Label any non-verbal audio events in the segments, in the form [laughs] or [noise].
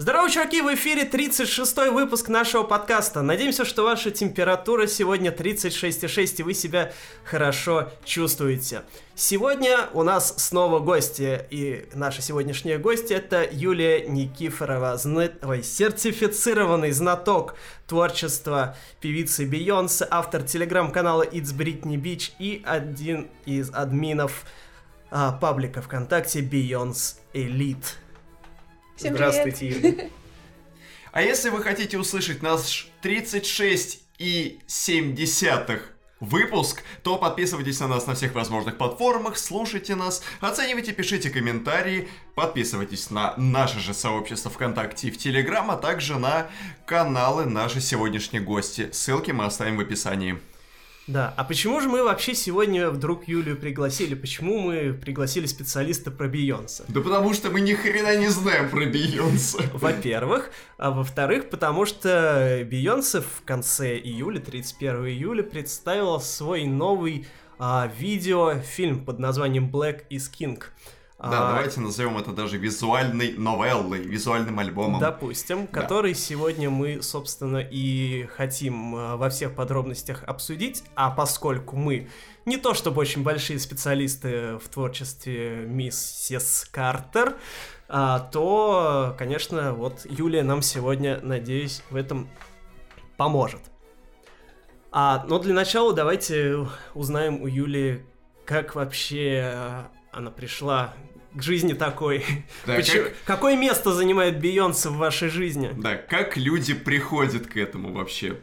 Здорово, чуваки! В эфире 36-й выпуск нашего подкаста. Надеемся, что ваша температура сегодня 36,6 и вы себя хорошо чувствуете. Сегодня у нас снова гости, и наши сегодняшние гости это Юлия Никифорова, зна... Ой, сертифицированный знаток творчества певицы Бейонсе, автор телеграм-канала It's Britney Beach и один из админов а, паблика ВКонтакте Beyonce Elite. Всем Здравствуйте, Юля. [laughs] А если вы хотите услышать наш 36 и 7 десятых выпуск, то подписывайтесь на нас на всех возможных платформах, слушайте нас, оценивайте, пишите комментарии, подписывайтесь на наше же сообщество ВКонтакте и в Телеграм, а также на каналы наши сегодняшние гости. Ссылки мы оставим в описании. Да, а почему же мы вообще сегодня вдруг Юлию пригласили? Почему мы пригласили специалиста про Бейонсе? Да потому что мы ни хрена не знаем про Бейонсе. Во-первых. А во-вторых, потому что Бейонсе в конце июля, 31 июля, представила свой новый а, видеофильм под названием Black is King. Да, А, давайте назовем это даже визуальной новеллой, визуальным альбомом. Допустим, Да. который сегодня мы, собственно, и хотим а, во всех подробностях обсудить, а поскольку мы не то чтобы очень большие специалисты в творчестве миссис Картер, а, то, конечно, вот Юлия нам сегодня, надеюсь, в этом поможет. А, но для начала давайте узнаем у Юли, как вообще а, она пришла к жизни такой. Да, Почему- как- Какое место занимает Бейонсе в вашей жизни? Да, как люди приходят к этому вообще?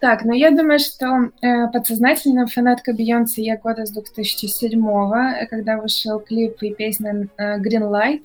Так, ну я думаю, что э, подсознательно фанатка Бейонсе я года с 2007 э, когда вышел клип и песня э, Green Light.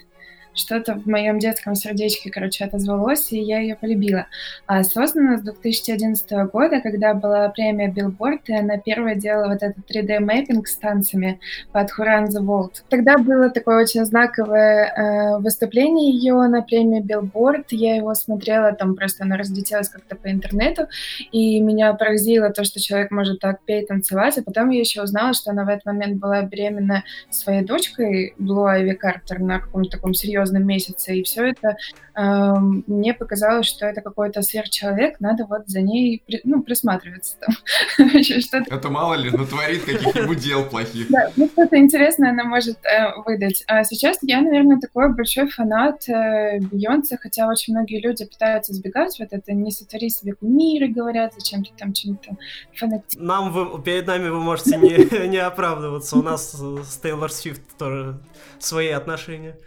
Что-то в моем детском сердечке, короче, отозвалось, и я ее полюбила. А осознанно с 2011 года, когда была премия Billboard, и она первая делала вот этот 3D-мэппинг с танцами под Run the World. Тогда было такое очень знаковое э, выступление ее на премии Billboard. Я его смотрела, там просто она разлетелась как-то по интернету, и меня поразило то, что человек может так петь, танцевать, а потом я еще узнала, что она в этот момент была беременна своей дочкой, Блу Айви Картер, на каком-то таком серьезном месяце, и все это мне показалось, что это какой-то сверхчеловек, надо вот за ней при- ну, присматриваться там. [laughs] Это мало ли натворит каких-нибудь дел плохих. да, ну что-то интересное она может э, выдать. А сейчас я, наверное, такой большой фанат э, Бейонсе, хотя очень многие люди пытаются избегать вот это, не сотвори себе кумиры, говорят, зачем ты там чем-то фанатишь. Нам вы, перед нами вы можете не, [laughs] не оправдываться. У нас с Тейлор Свифт тоже свои отношения.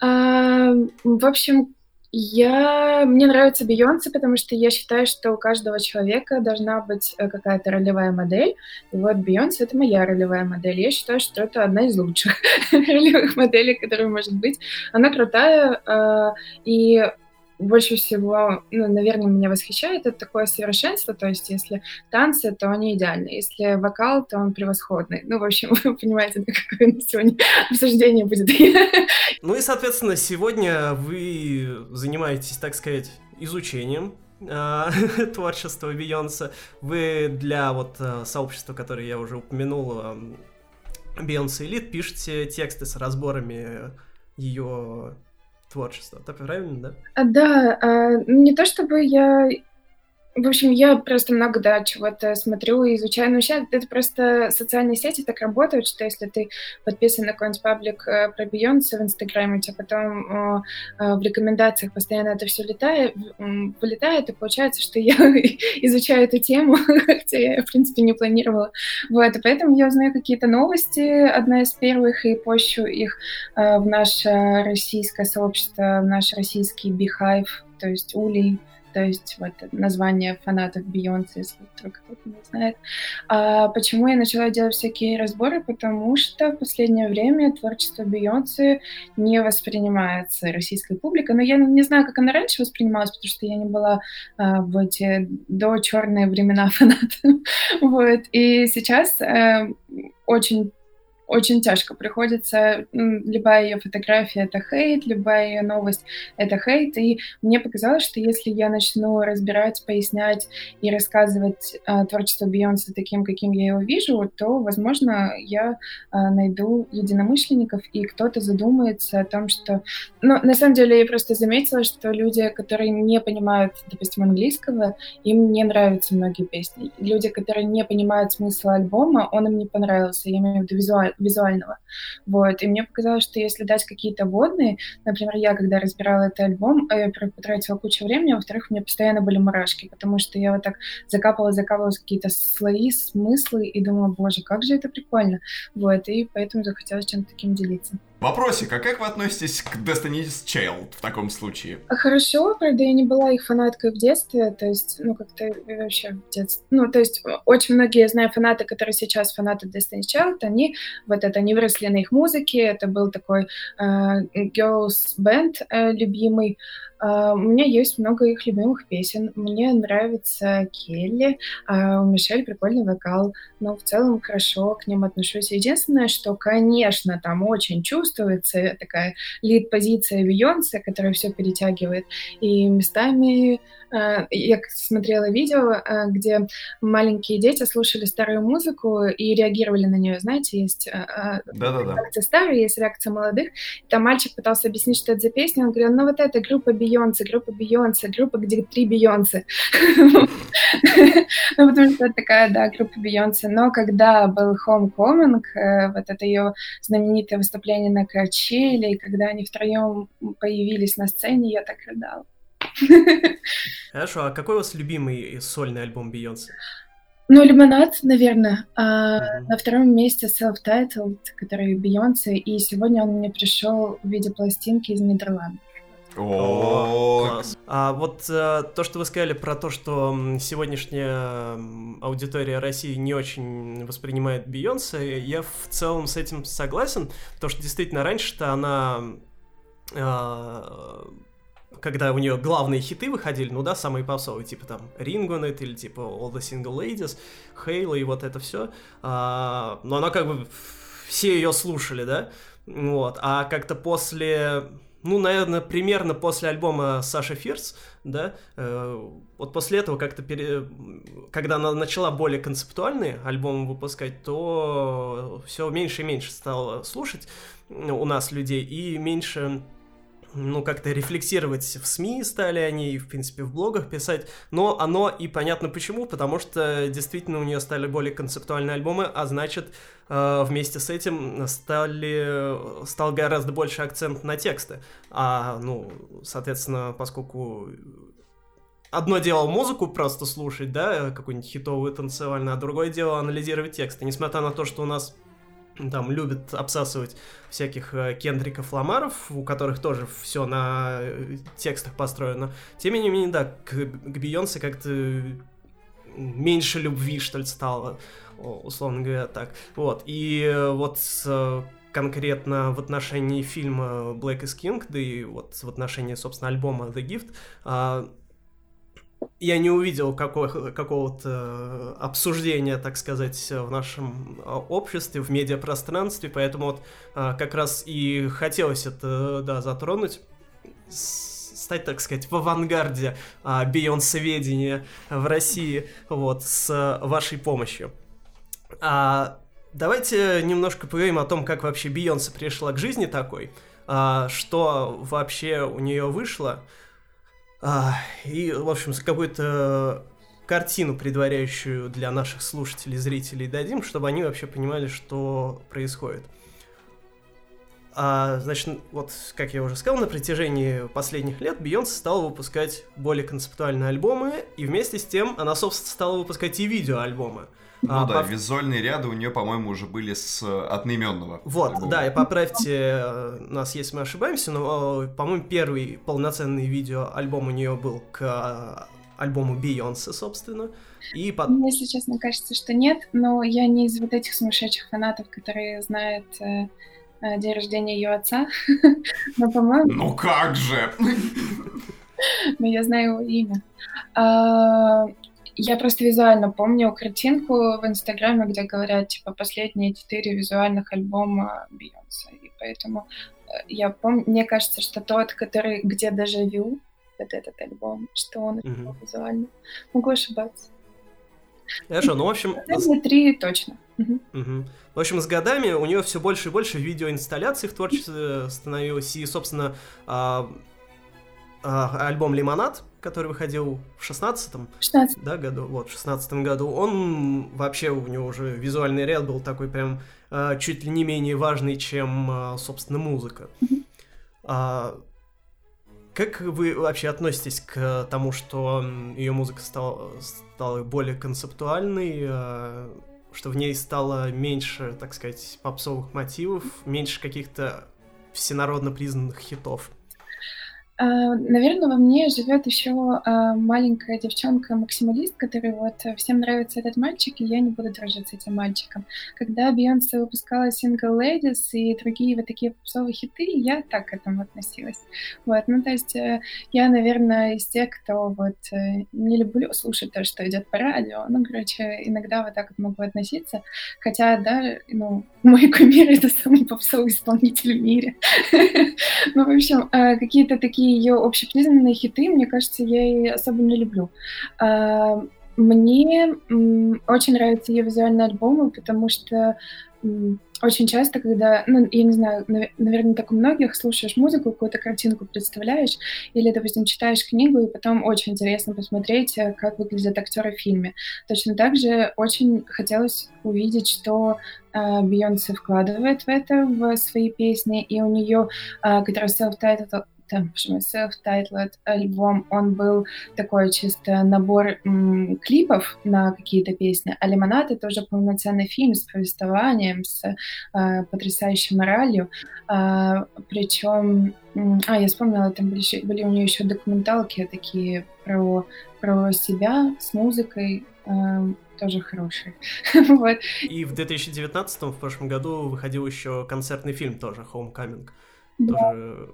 А, в общем, я... мне нравится Бейонсе, потому что я считаю, что у каждого человека должна быть э, какая-то ролевая модель. И вот Бейонсе — это моя ролевая модель. Я считаю, что это одна из лучших [laughs] ролевых моделей, которая может быть. Она крутая, а, и больше всего, ну, наверное, меня восхищает это такое совершенство, то есть если танцы, то они идеальны, если вокал, то он превосходный. Ну, в общем, [laughs] вы понимаете, да, какое сегодня [laughs] обсуждение будет. [laughs] Ну и, соответственно, сегодня вы занимаетесь, так сказать, изучением а, творчества Бейонсе. Вы для вот а, сообщества, которое я уже упомянул, Бейонсе Элит, пишете тексты с разборами ее творчества. Так правильно, да? А, Да, а, не то чтобы я... В общем, я просто много, да, чего-то смотрю и изучаю. Но сейчас это просто социальные сети так работают, что если ты подписан на какой-нибудь паблик э, про Бейонсе в Инстаграме, у тебя потом э, в рекомендациях постоянно это все летает, вылетает, и получается, что я [laughs] изучаю эту тему, [laughs] хотя я, в принципе, не планировала. Вот, и поэтому я узнаю какие-то новости, одна из первых, и пощу их э, в наше российское сообщество, в наш российский Beehive, то есть Улей, то есть вот название фанатов Бейонсе, если кто-то не знает. А почему я начала делать всякие разборы? Потому что в последнее время творчество Бейонсе не воспринимается российской публикой. Но я не знаю, как она раньше воспринималась, потому что я не была а, в эти до черные времена [laughs] фанатом. вот. И сейчас э, очень очень тяжко приходится. Любая ее фотография — это хейт, любая ее новость — это хейт. И мне показалось, что если я начну разбирать, пояснять и рассказывать э, творчество Бейонсе таким, каким я его вижу, то, возможно, я э, найду единомышленников, и кто-то задумается о том, что... Ну, на самом деле, я просто заметила, что люди, которые не понимают, допустим, английского, им не нравятся многие песни. Люди, которые не понимают смысла альбома, он им не понравился. Я имею в виду визуаль, визуального. Вот. И мне показалось, что если дать какие-то водные, например, я, когда разбирала этот альбом, я э, потратила кучу времени, во-вторых, у меня постоянно были мурашки, потому что я вот так закапывала, закапывала какие-то слои, смыслы, и думала, боже, как же это прикольно. Вот. И поэтому захотелось чем-то таким делиться. Вопросик, а как вы относитесь к Destiny's Child в таком случае? Хорошо, правда, я не была их фанаткой в детстве, то есть, ну, как-то вообще в детстве. Ну, то есть, очень многие, я знаю, фанаты, которые сейчас фанаты Destiny's Child, они вот это, они выросли на их музыке, это был такой э, girls band э, любимый, Uh, у меня есть много их любимых песен. Мне нравится Келли, uh, у Мишель прикольный вокал, но в целом хорошо к ним отношусь. Единственное, что, конечно, там очень чувствуется такая лид-позиция Бейонсе, которая все перетягивает, и местами я смотрела видео, э, где маленькие дети слушали старую музыку и реагировали на нее. Знаете, есть э, Да-да-да. реакция старая, есть реакция молодых. Там мальчик пытался объяснить, что это за песня. Он говорил, ну вот это группа Бейонсе, группа Бейонсе, группа, где три Бейонсе. [laughs] Ну, потому что это такая, да, группа Бейонсе. Но когда был Homecoming, вот это ее знаменитое выступление на Качеле, и когда они втроем появились на сцене, я так рыдала. [laughs] Хорошо, а какой у вас любимый сольный альбом Бейонсе? Ну, Лимонад, наверное. А mm-hmm. На втором месте Self-Titled, который Бейонсе, и сегодня он мне пришел в виде пластинки из Нидерландов. О, класс. А вот э, то, что вы сказали про то, что сегодняшняя аудитория России не очень воспринимает Бейонсе, я в целом с этим согласен, потому что действительно раньше-то она э, когда у нее главные хиты выходили, ну да, самые попсовые, типа там Ring on It или типа All the Single Ladies, Halo и вот это все. А, но она как бы все ее слушали, да, вот, а как-то после ну, наверное, примерно после альбома Саша Фирс, да, э, вот после этого как-то, пере... когда она начала более концептуальные альбомы выпускать, то все меньше и меньше стало слушать у нас людей, и меньше ну, как-то рефлексировать в СМИ стали они, в принципе, в блогах писать, но оно и понятно почему, потому что действительно у нее стали более концептуальные альбомы, а значит, э, вместе с этим стали, стал гораздо больше акцент на тексты, а, ну, соответственно, поскольку одно дело музыку просто слушать, да, какую-нибудь хитовую танцевальную, а другое дело анализировать тексты, несмотря на то, что у нас там любят обсасывать всяких э, Кендриков Ламаров, у которых тоже все на э, текстах построено. Тем не менее, да, к, к Бейонсе как-то меньше любви, что ли, стало, условно говоря, так. Вот, и э, вот конкретно в отношении фильма Black is King, да и вот в отношении, собственно, альбома The Gift, а, я не увидел какого- какого-то обсуждения, так сказать, в нашем а, обществе, в медиапространстве, поэтому вот а, как раз и хотелось это, да, затронуть, стать, так сказать, в авангарде а, бейонсоведения в России, вот, с вашей помощью. А, давайте немножко поговорим о том, как вообще Бейонсе пришла к жизни такой, что вообще у нее вышло, а, и, в общем, какую-то картину, предваряющую для наших слушателей, зрителей дадим, чтобы они вообще понимали, что происходит. А, значит, вот, как я уже сказал, на протяжении последних лет Бейонсе стала выпускать более концептуальные альбомы, и вместе с тем она, собственно, стала выпускать и видеоальбомы. Ну а, да, по... визуальные ряды у нее, по-моему, уже были с э, одноименного. Вот, альбома. да, и поправьте э, нас, если мы ошибаемся, но, э, по-моему, первый полноценный видео-альбом у нее был к альбому Бейонсе, собственно. И под... Мне, если честно, кажется, что нет, но я не из вот этих сумасшедших фанатов, которые знают э, день рождения ее отца. [laughs] но, по-моему... Ну как же! [laughs] Но я знаю его имя. Я просто визуально помню картинку в Инстаграме, где говорят, типа, последние четыре визуальных альбома Бейонсе. И поэтому э, я помню, мне кажется, что тот, который, где даже вью, вот этот альбом, что он угу. визуально. Могу ошибаться. Хорошо, ну, в общем... Три точно. Угу. Угу. В общем, с годами у нее все больше и больше видеоинсталляций в творчестве становилось, и, собственно, а, альбом «Лимонад», который выходил в 16-м 16. Да, году, вот, в 16 году, он вообще, у него уже визуальный ряд был такой прям а, чуть ли не менее важный, чем, а, собственно, музыка. Mm-hmm. А, как вы вообще относитесь к тому, что ее музыка стала, стала более концептуальной, а, что в ней стало меньше, так сказать, попсовых мотивов, меньше каких-то всенародно признанных хитов? А, Наверное, во мне живет еще а, маленькая девчонка-максималист, которой вот э, всем нравится этот мальчик, и я не буду дружить с этим мальчиком. Когда Бейонсе выпускала сингл Ladies и другие вот такие попсовые хиты, я так к этому относилась. Вот, ну то есть э, я, наверное, из тех, кто вот э, не люблю слушать то, что идет по радио. Ну, короче, иногда вот так вот могу относиться. Хотя, да, ну, [laughs] мой кумир — это самый попсовый исполнитель в мире. [laughs] Ну, в общем, какие-то такие ее общепризнанные хиты, мне кажется, я и особо не люблю. А, мне очень нравятся ее визуальные альбомы, потому что очень часто, когда, ну, я не знаю, наверное, так у многих, слушаешь музыку, какую-то картинку представляешь, или, допустим, читаешь книгу, и потом очень интересно посмотреть, э, как выглядят актеры в фильме. Точно так же очень хотелось увидеть, что э, Бейонсе вкладывает в это, в свои песни, и у нее, э, которая self-titled, там, self-titled альбом, он был такой чисто набор м, клипов на какие-то песни, а «Лимонад» — это уже полноценный фильм с повествованием, с э, потрясающей моралью, э, причем а, я вспомнила, там были, были у нее еще документалки такие про, про себя с музыкой, э, тоже хорошие. [laughs] вот. И в 2019 в прошлом году выходил еще концертный фильм тоже, Homecoming. Да. Тоже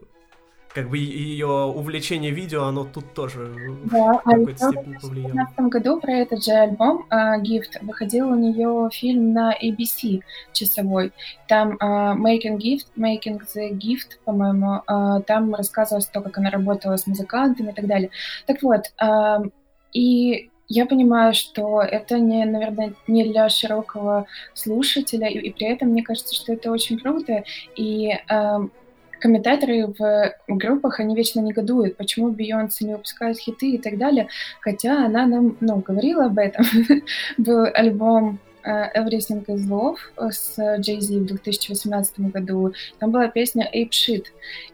как бы ее увлечение видео, оно тут тоже да, в какой-то а степени повлияло. В 2015 году про этот же альбом uh, Gift выходил у нее фильм на ABC часовой. Там uh, Making Gift, Making the Gift, по-моему, uh, там рассказывалось то, как она работала с музыкантами и так далее. Так вот, uh, и я понимаю, что это не, наверное, не для широкого слушателя, и, и при этом мне кажется, что это очень круто. И uh, комментаторы в группах, они вечно негодуют, почему Бейонсе не выпускает хиты и так далее, хотя она нам, ну, говорила об этом. [laughs] Был альбом uh, Everything is Love с Jay-Z в 2018 году. Там была песня Ape Shit.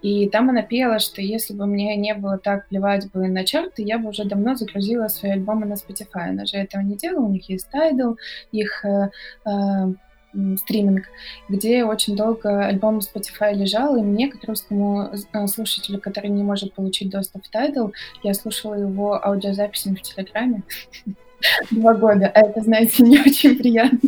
И там она пела, что если бы мне не было так плевать бы на чарты, я бы уже давно загрузила свои альбомы на Spotify. Она же этого не делала, у них есть Tidal, их uh, uh, стриминг, где очень долго альбом Spotify лежал, и мне, как русскому э, слушателю, который не может получить доступ в Tidal, я слушала его аудиозаписями в Телеграме. [laughs] Два года, а это, знаете, не очень приятно.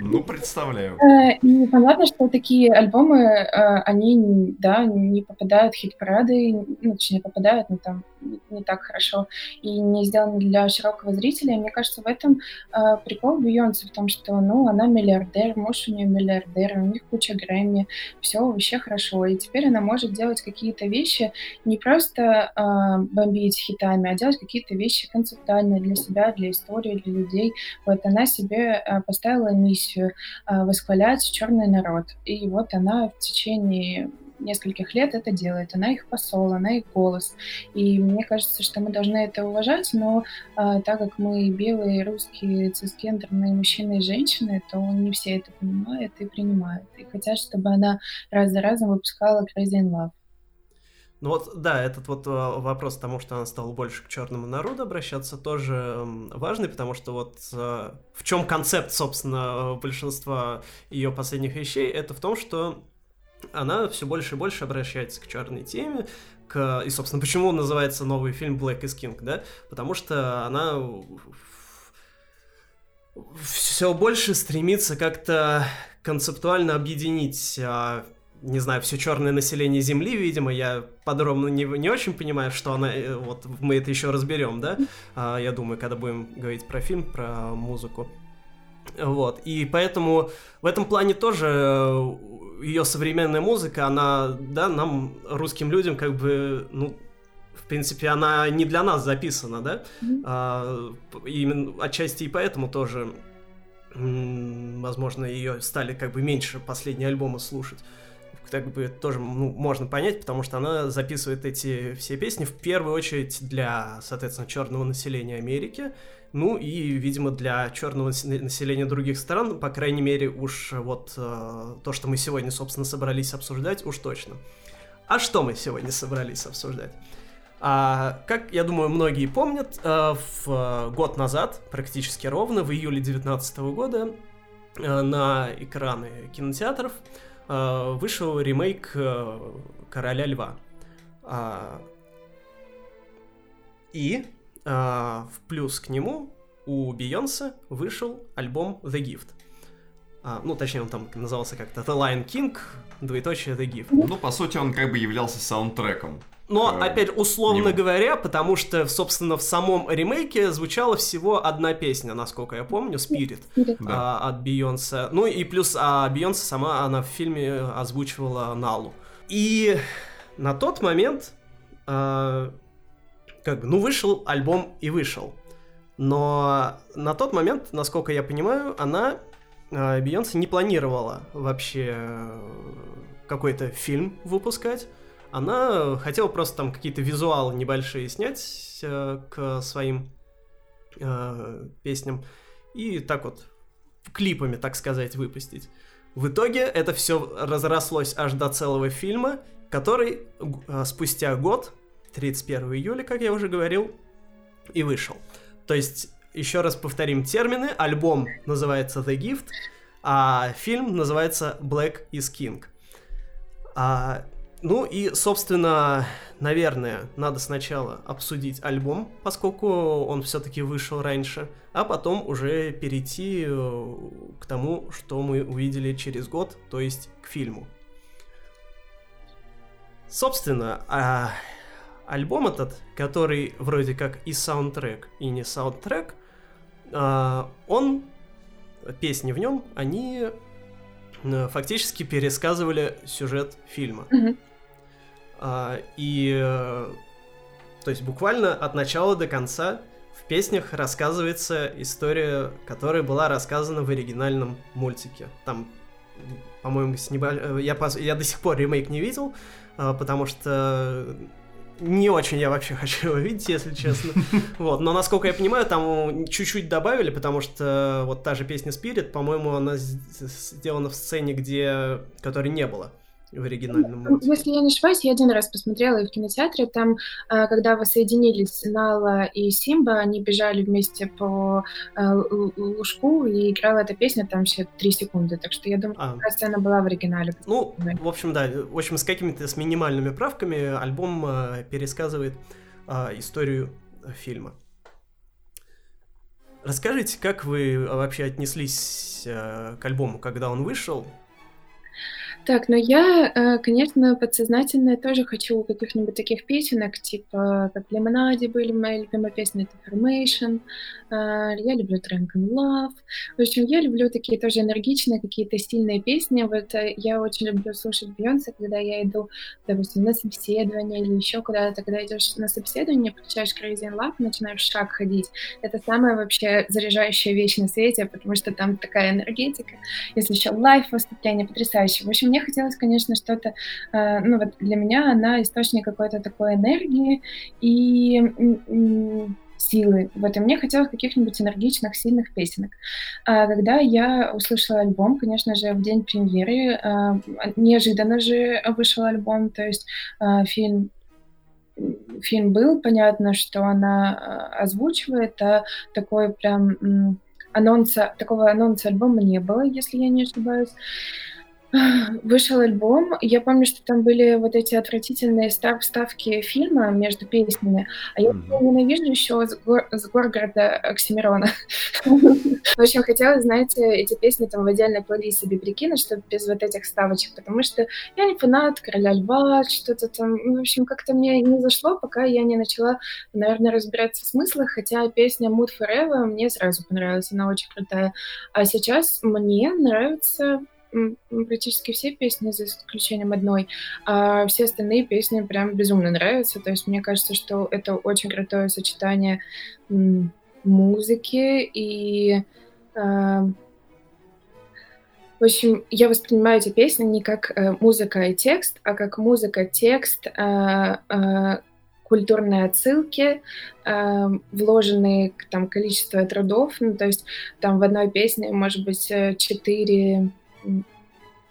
Ну, представляю. Э, и понятно, что такие альбомы, э, они, да, не попадают в хит-парады, ну, точнее, попадают, но там не так хорошо, и не сделаны для широкого зрителя. Мне кажется, в этом э, прикол Бейонсе, в том, что, ну, она миллиардер, муж у нее миллиардер, у них куча Грэмми, все вообще хорошо. И теперь она может делать какие-то вещи, не просто бомбить хитами, а делать какие-то вещи концептуальные для себя, для истории, для людей. Вот она себе э, поставила миссию э, восхвалять черный народ. И вот она в течение нескольких лет это делает. Она их посол, она их голос. И мне кажется, что мы должны это уважать, но а, так как мы белые, русские, цисгендерные мужчины и женщины, то не все это понимают и принимают. И хотят, чтобы она раз за разом выпускала Crazy in Love. Ну вот, да, этот вот э, вопрос тому, что она стала больше к черному народу обращаться, тоже важный, потому что вот э, в чем концепт, собственно, э, большинства ее последних вещей, это в том, что она все больше и больше обращается к черной теме, к... и, собственно, почему называется новый фильм Black is King, да? Потому что она все больше стремится как-то концептуально объединить а, не знаю, все черное население Земли, видимо, я подробно не, не очень понимаю, что она, э, вот мы это еще разберем, да, а, я думаю, когда будем говорить про фильм, про музыку. Вот, и поэтому в этом плане тоже э, ее современная музыка, она, да, нам, русским людям, как бы, ну, в принципе, она не для нас записана, да, mm-hmm. а, именно отчасти и поэтому тоже, возможно, ее стали как бы меньше последние альбомы слушать как бы тоже ну, можно понять, потому что она записывает эти все песни в первую очередь для, соответственно, черного населения Америки, ну и, видимо, для черного населения других стран, по крайней мере, уж вот э, то, что мы сегодня, собственно, собрались обсуждать, уж точно. А что мы сегодня собрались обсуждать? А, как, я думаю, многие помнят, э, в год назад, практически ровно, в июле 2019 года, э, на экраны кинотеатров Э, вышел ремейк э, Короля Льва. А, и а, в плюс к нему у Бейонсе вышел альбом The Gift. А, ну, точнее, он там назывался как-то The Lion King, двоеточие The Gift. Ну, по сути, он как бы являлся саундтреком. Но, э, опять, условно него. говоря, потому что, собственно, в самом ремейке звучала всего одна песня, насколько я помню, Spirit, да. а, от Бейонсе. Ну и плюс а Бейонсе сама, она в фильме озвучивала Налу. И на тот момент, а, как бы, ну, вышел альбом и вышел. Но на тот момент, насколько я понимаю, она, а, Бейонсе, не планировала вообще э, какой-то фильм выпускать она хотела просто там какие-то визуалы небольшие снять э, к своим э, песням и так вот клипами, так сказать, выпустить. В итоге это все разрослось аж до целого фильма, который э, спустя год, 31 июля, как я уже говорил, и вышел. То есть, еще раз повторим термины, альбом называется The Gift, а фильм называется Black is King. А ну и, собственно, наверное, надо сначала обсудить альбом, поскольку он все-таки вышел раньше, а потом уже перейти э, к тому, что мы увидели через год, то есть к фильму. Собственно, а альбом этот, который вроде как и саундтрек, и не саундтрек, а, он, песни в нем, они э, фактически пересказывали сюжет фильма. Mm-hmm. А, и, э, то есть буквально от начала до конца в песнях рассказывается история, которая была рассказана в оригинальном мультике. Там, по-моему, с небо... Э, я, я до сих пор ремейк не видел, а, потому что не очень я вообще [laughs] хочу его видеть, если честно. [laughs] Вот, но насколько я понимаю, там чуть-чуть добавили, потому что вот та же песня Spirit, по-моему, она сделана в сцене, где которой не было в оригинальном мультике. Если я не ошибаюсь, я один раз посмотрела и в кинотеатре. Там, а, когда воссоединились Нала и Симба, они бежали вместе по а, лужку, и играла эта песня там все три секунды. Так что я думаю, а. сцена была в оригинале. Ну, в общем, да. В общем, с какими-то с минимальными правками альбом пересказывает историю фильма. Расскажите, как вы вообще отнеслись к альбому, когда он вышел? Так, но я, э, конечно, подсознательно тоже хочу каких-нибудь таких песенок, типа, как в Лимонаде были мои любимые песни, это Formation, э, я люблю Drink and Love. В общем, я люблю такие тоже энергичные, какие-то стильные песни. Вот э, я очень люблю слушать Бейонсе, когда я иду, допустим, на собеседование или еще куда-то, когда идешь на собеседование, включаешь Crazy in Love, начинаешь шаг ходить. Это самая вообще заряжающая вещь на свете, потому что там такая энергетика. Если еще лайф выступление потрясающее. В общем, мне хотелось, конечно, что-то, э, ну вот для меня она источник какой-то такой энергии и силы в этом. Мне хотелось каких-нибудь энергичных, сильных песенок. А когда я услышала альбом, конечно же, в день премьеры, а, неожиданно же вышел альбом, то есть а, фильм фильм был, понятно, что она озвучивает, а такой прям анонса, такого анонса альбома не было, если я не ошибаюсь. [laughs] Вышел альбом. Я помню, что там были вот эти отвратительные вставки фильма между песнями. А я mm-hmm. ненавижу еще с, гор- с Горгорода Оксимирона. [laughs] В общем, хотела, знаете, эти песни там в отдельной плейлист себе прикинуть, чтобы без вот этих ставочек, потому что я не фанат Короля Льва, что-то там, в общем, как-то мне не зашло, пока я не начала, наверное, разбираться в смыслах, хотя песня Mood Forever мне сразу понравилась, она очень крутая. А сейчас мне нравится практически все песни, за исключением одной, а все остальные песни прям безумно нравятся. То есть мне кажется, что это очень крутое сочетание музыки и... Э, в общем, я воспринимаю эти песни не как э, музыка и текст, а как музыка, текст, э, э, культурные отсылки, э, вложенные там количество трудов. Ну, то есть там в одной песне может быть э, четыре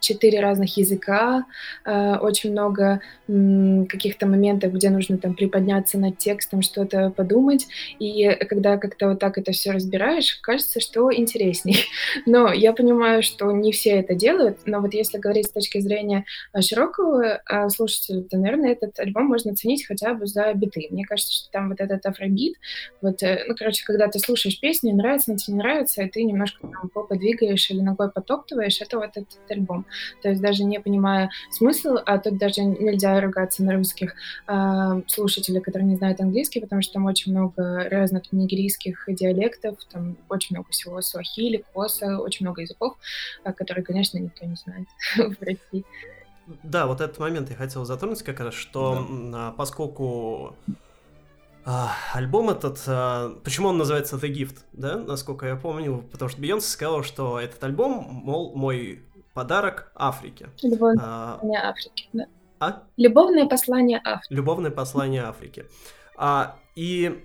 четыре разных языка, э, очень много каких-то моментов, где нужно там приподняться над текстом, что-то подумать, и когда как-то вот так это все разбираешь, кажется, что интересней. [laughs] Но я понимаю, что не все это делают, но вот если говорить с точки зрения э, широкого э, слушателя, то, наверное, этот альбом можно оценить хотя бы за биты. Мне кажется, что там вот этот афробит, вот, ну, короче, когда ты слушаешь песню, нравится, тебе не нравится, и ты немножко там двигаешь или ногой потоптываешь, это вот этот альбом то есть даже не понимая смысл, а тут даже нельзя ругаться на русских э, слушателей, которые не знают английский, потому что там очень много разных нигерийских диалектов, там очень много всего суахили, коса, очень много языков, э, которые, конечно, никто не знает [laughs] в России. Да, вот этот момент я хотел затронуть как раз, что да. поскольку а, альбом этот, а, почему он называется The Gift, да, насколько я помню, потому что Бейонсе сказала, что этот альбом, мол, мой Подарок Африке. Любовное а, послание Африки, да. А? Любовное послание Африки. Любовное послание Африки. А, и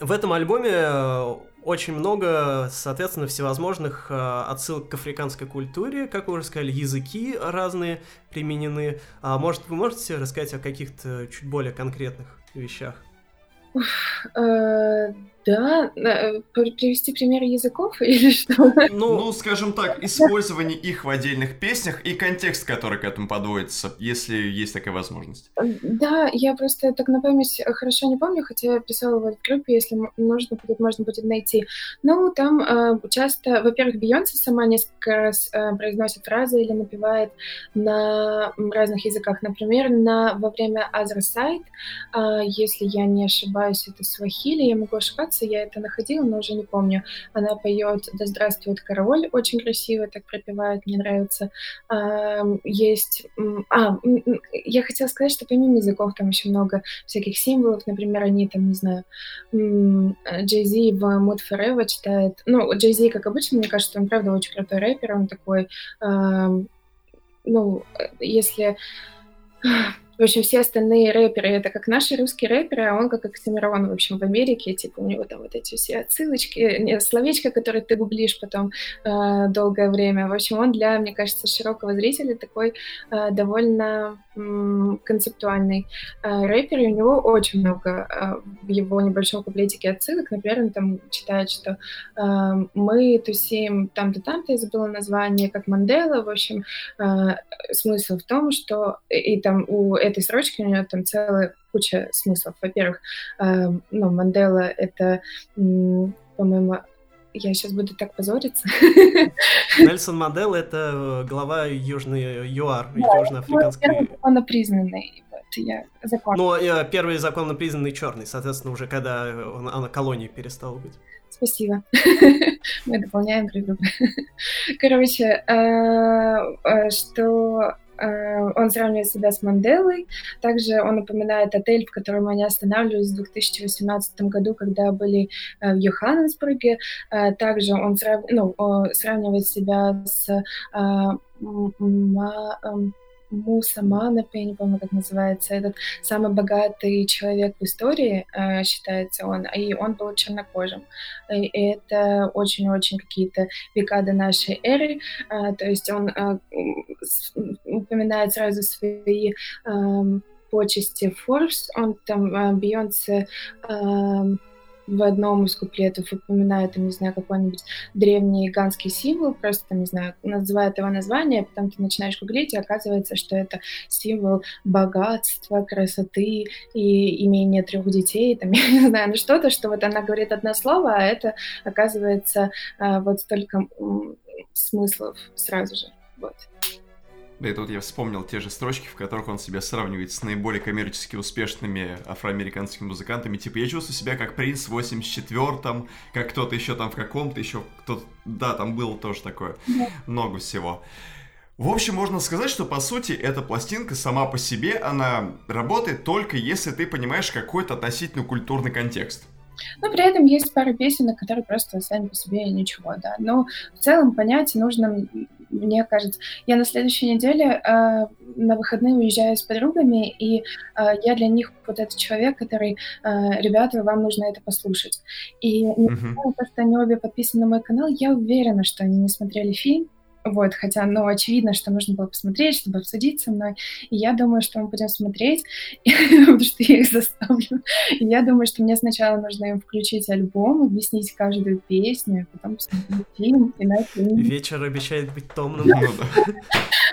в этом альбоме э, очень много, соответственно, всевозможных э, отсылок к африканской культуре, как вы уже сказали, языки разные применены. А может, вы можете рассказать о каких-то чуть более конкретных вещах? Э, да, э, привести примеры языков [laughs] или что? Ну, ну, скажем так, использование их в отдельных песнях и контекст, который к этому подводится, если есть такая возможность. Да, я просто так на память хорошо не помню, хотя я писала в группе, если нужно будет, можно будет найти. Ну, там э, часто, во-первых, Бейонсе сама несколько раз э, произносит фразы или напевает на разных языках. Например, на, во время Other Side, э, если я не ошибаюсь, это свахили, я могу ошибаться, кажется, я это находила, но уже не помню. Она поет «Да здравствует король», очень красиво так пропевает, мне нравится. Есть... А, я хотела сказать, что помимо языков там еще много всяких символов, например, они там, не знаю, Джей Зи в Mood Forever читает... Ну, Джей Зи, как обычно, мне кажется, он правда очень крутой рэпер, он такой... Ну, э, если в общем, все остальные рэперы — это как наши русские рэперы, а он как Оксимирон, в общем, в Америке. Типа у него там вот эти все отсылочки, не, словечки, которые ты гуглишь потом э, долгое время. В общем, он для, мне кажется, широкого зрителя такой э, довольно концептуальный э, рэпер, и у него очень много э, в его небольшом куплетике отсылок. Например, он там читает, что э, мы тусим там-то, там-то, я забыла название, как Мандела. В общем, смысл в том, что... И там у этой строчки у него там целая куча смыслов. Во-первых, ну, Мандела — это, по-моему, я сейчас буду так позориться. [laughs] Нельсон Мандел — это э, глава Южной ЮАР, да, Южноафриканской... Первый законопризнанный, вот, я закон. Ну, первый законопризнанный черный, соответственно, уже когда он, она колонией перестала быть. Спасибо. [laughs] Мы дополняем друг друга. [laughs] Короче, э, э, что Э, он сравнивает себя с Манделой. Также он напоминает отель, в котором они останавливались в 2018 году, когда были э, в Йоханнесбурге. Э, также он срав... ну, сравнивает себя с Муса Манапе, я не помню, как называется, этот самый богатый человек в истории, считается он, и он был чернокожим. И это очень-очень какие-то века до нашей эры, то есть он упоминает сразу свои почести Forbes, он там Бейонсе в одном из куплетов упоминает, не знаю, какой-нибудь древний ганский символ, просто, там, не знаю, называет его название, потом ты начинаешь гуглить, и оказывается, что это символ богатства, красоты и имения трех детей, там, [laughs] я не знаю, ну что-то, что вот она говорит одно слово, а это, оказывается, а, вот столько смыслов сразу же. Вот. Да и тут я вспомнил те же строчки, в которых он себя сравнивает с наиболее коммерчески успешными афроамериканскими музыкантами. Типа, я чувствую себя как принц в 84-м, как кто-то еще там в каком-то еще... Кто да, там было тоже такое. Много всего. В общем, можно сказать, что по сути эта пластинка сама по себе, она работает только если ты понимаешь какой-то относительно культурный контекст. Но при этом есть пара песен, которые просто сами по себе ничего, да. Но в целом понять нужно, мне кажется. Я на следующей неделе э, на выходные уезжаю с подругами, и э, я для них вот этот человек, который, э, ребята, вам нужно это послушать. И несмотря на то, что они обе подписаны на мой канал, я уверена, что они не смотрели фильм, вот, хотя, ну, очевидно, что нужно было посмотреть, чтобы обсудить со мной. И я думаю, что мы будем смотреть, [laughs] потому что я их заставлю. И я думаю, что мне сначала нужно им включить альбом, объяснить каждую песню, а потом посмотреть фильм. И на фильм. Вечер обещает быть томным.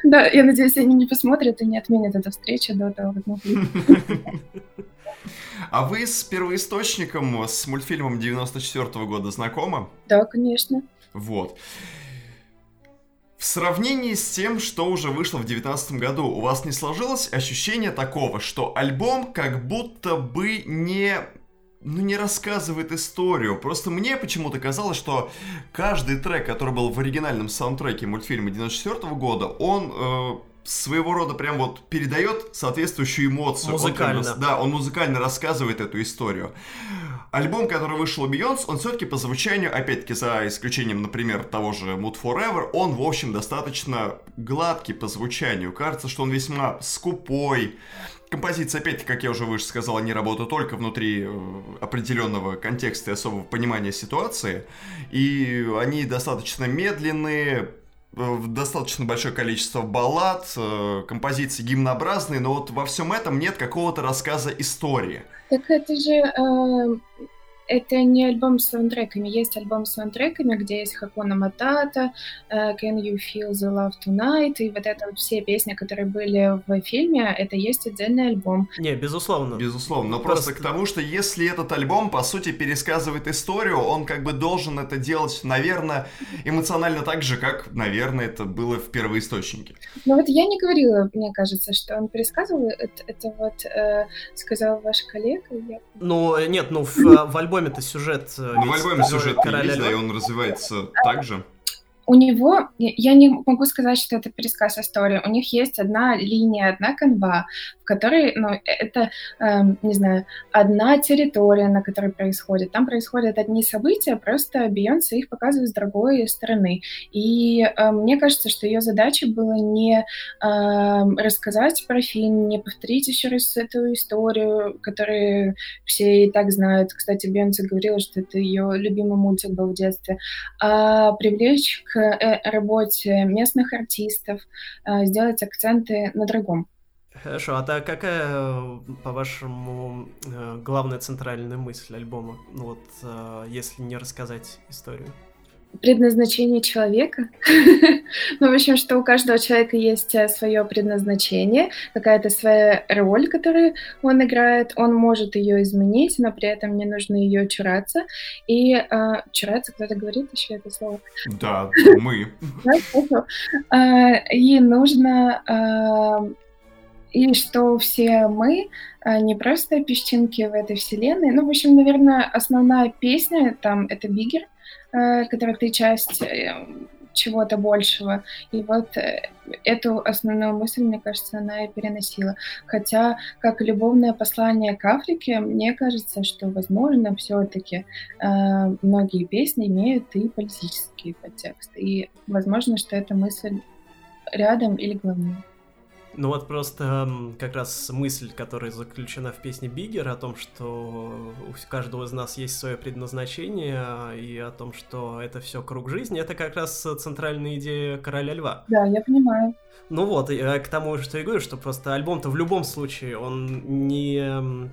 Да, я надеюсь, они не посмотрят и не отменят эту встречу до того, как мы А вы с первоисточником, с мультфильмом 94 -го года знакомы? Да, конечно. Вот. В сравнении с тем, что уже вышло в 2019 году, у вас не сложилось ощущение такого, что альбом как будто бы не ну, не рассказывает историю. Просто мне почему-то казалось, что каждый трек, который был в оригинальном саундтреке мультфильма 94 года, он э, своего рода прям вот передает соответствующую эмоцию. Музыкально. Он, да, он музыкально рассказывает эту историю. Альбом, который вышел у Beyoncé, он все-таки по звучанию, опять-таки за исключением, например, того же Mood Forever, он, в общем, достаточно гладкий по звучанию. Кажется, что он весьма скупой. Композиции, опять-таки, как я уже выше сказал, они работают только внутри э, определенного контекста и особого понимания ситуации. И они достаточно медленные, достаточно большое количество баллад, э, композиции гимнообразные, но вот во всем этом нет какого-то рассказа истории. Так это же э, это не альбом с саундтреками. Есть альбом с саундтреками, где есть Хакуна Матата, uh, Can You Feel the Love Tonight, и вот это вот все песни, которые были в фильме, это есть отдельный альбом. Не, безусловно. Безусловно, но просто, просто к тому, что если этот альбом, по сути, пересказывает историю, он как бы должен это делать, наверное, эмоционально так же, как, наверное, это было в первоисточнике. Ну вот я не говорила, мне кажется, что он пересказывал, это, это вот э, сказал ваш коллега. Я... Ну, нет, ну в, [laughs] в альбоме альбоме-то сюжет... Э, ну, в альбоме сюжет есть, да, и он развивается так же у него, я не могу сказать, что это пересказ истории, у них есть одна линия, одна канва, в которой, ну, это, э, не знаю, одна территория, на которой происходит. Там происходят одни события, просто Бейонсе их показывает с другой стороны. И э, мне кажется, что ее задача была не э, рассказать про фильм, не повторить еще раз эту историю, которую все и так знают. Кстати, Бейонсе говорила, что это ее любимый мультик был в детстве, а привлечь к Э, работе местных артистов, э, сделать акценты на другом. Хорошо, а да, какая, по-вашему, э, главная центральная мысль альбома? Ну вот, если не рассказать историю предназначение человека. [laughs] ну, в общем, что у каждого человека есть э, свое предназначение, какая-то своя роль, которую он играет. Он может ее изменить, но при этом не нужно ее чураться. И э, чураться, кто-то говорит еще это слово? Да, [laughs] мы. А, и нужно а, и что все мы не просто песчинки в этой вселенной. Ну, в общем, наверное, основная песня там — это «Бигер», Э, которая ты часть э, чего-то большего. И вот э, эту основную мысль, мне кажется, она и переносила. Хотя, как любовное послание к Африке, мне кажется, что, возможно, все-таки многие песни имеют и политический подтекст. И, возможно, что эта мысль рядом или главнее. Ну вот просто как раз мысль, которая заключена в песне Биггер о том, что у каждого из нас есть свое предназначение и о том, что это все круг жизни, это как раз центральная идея Короля Льва. Да, я понимаю. Ну вот, и к тому, что я говорю, что просто альбом-то в любом случае, он не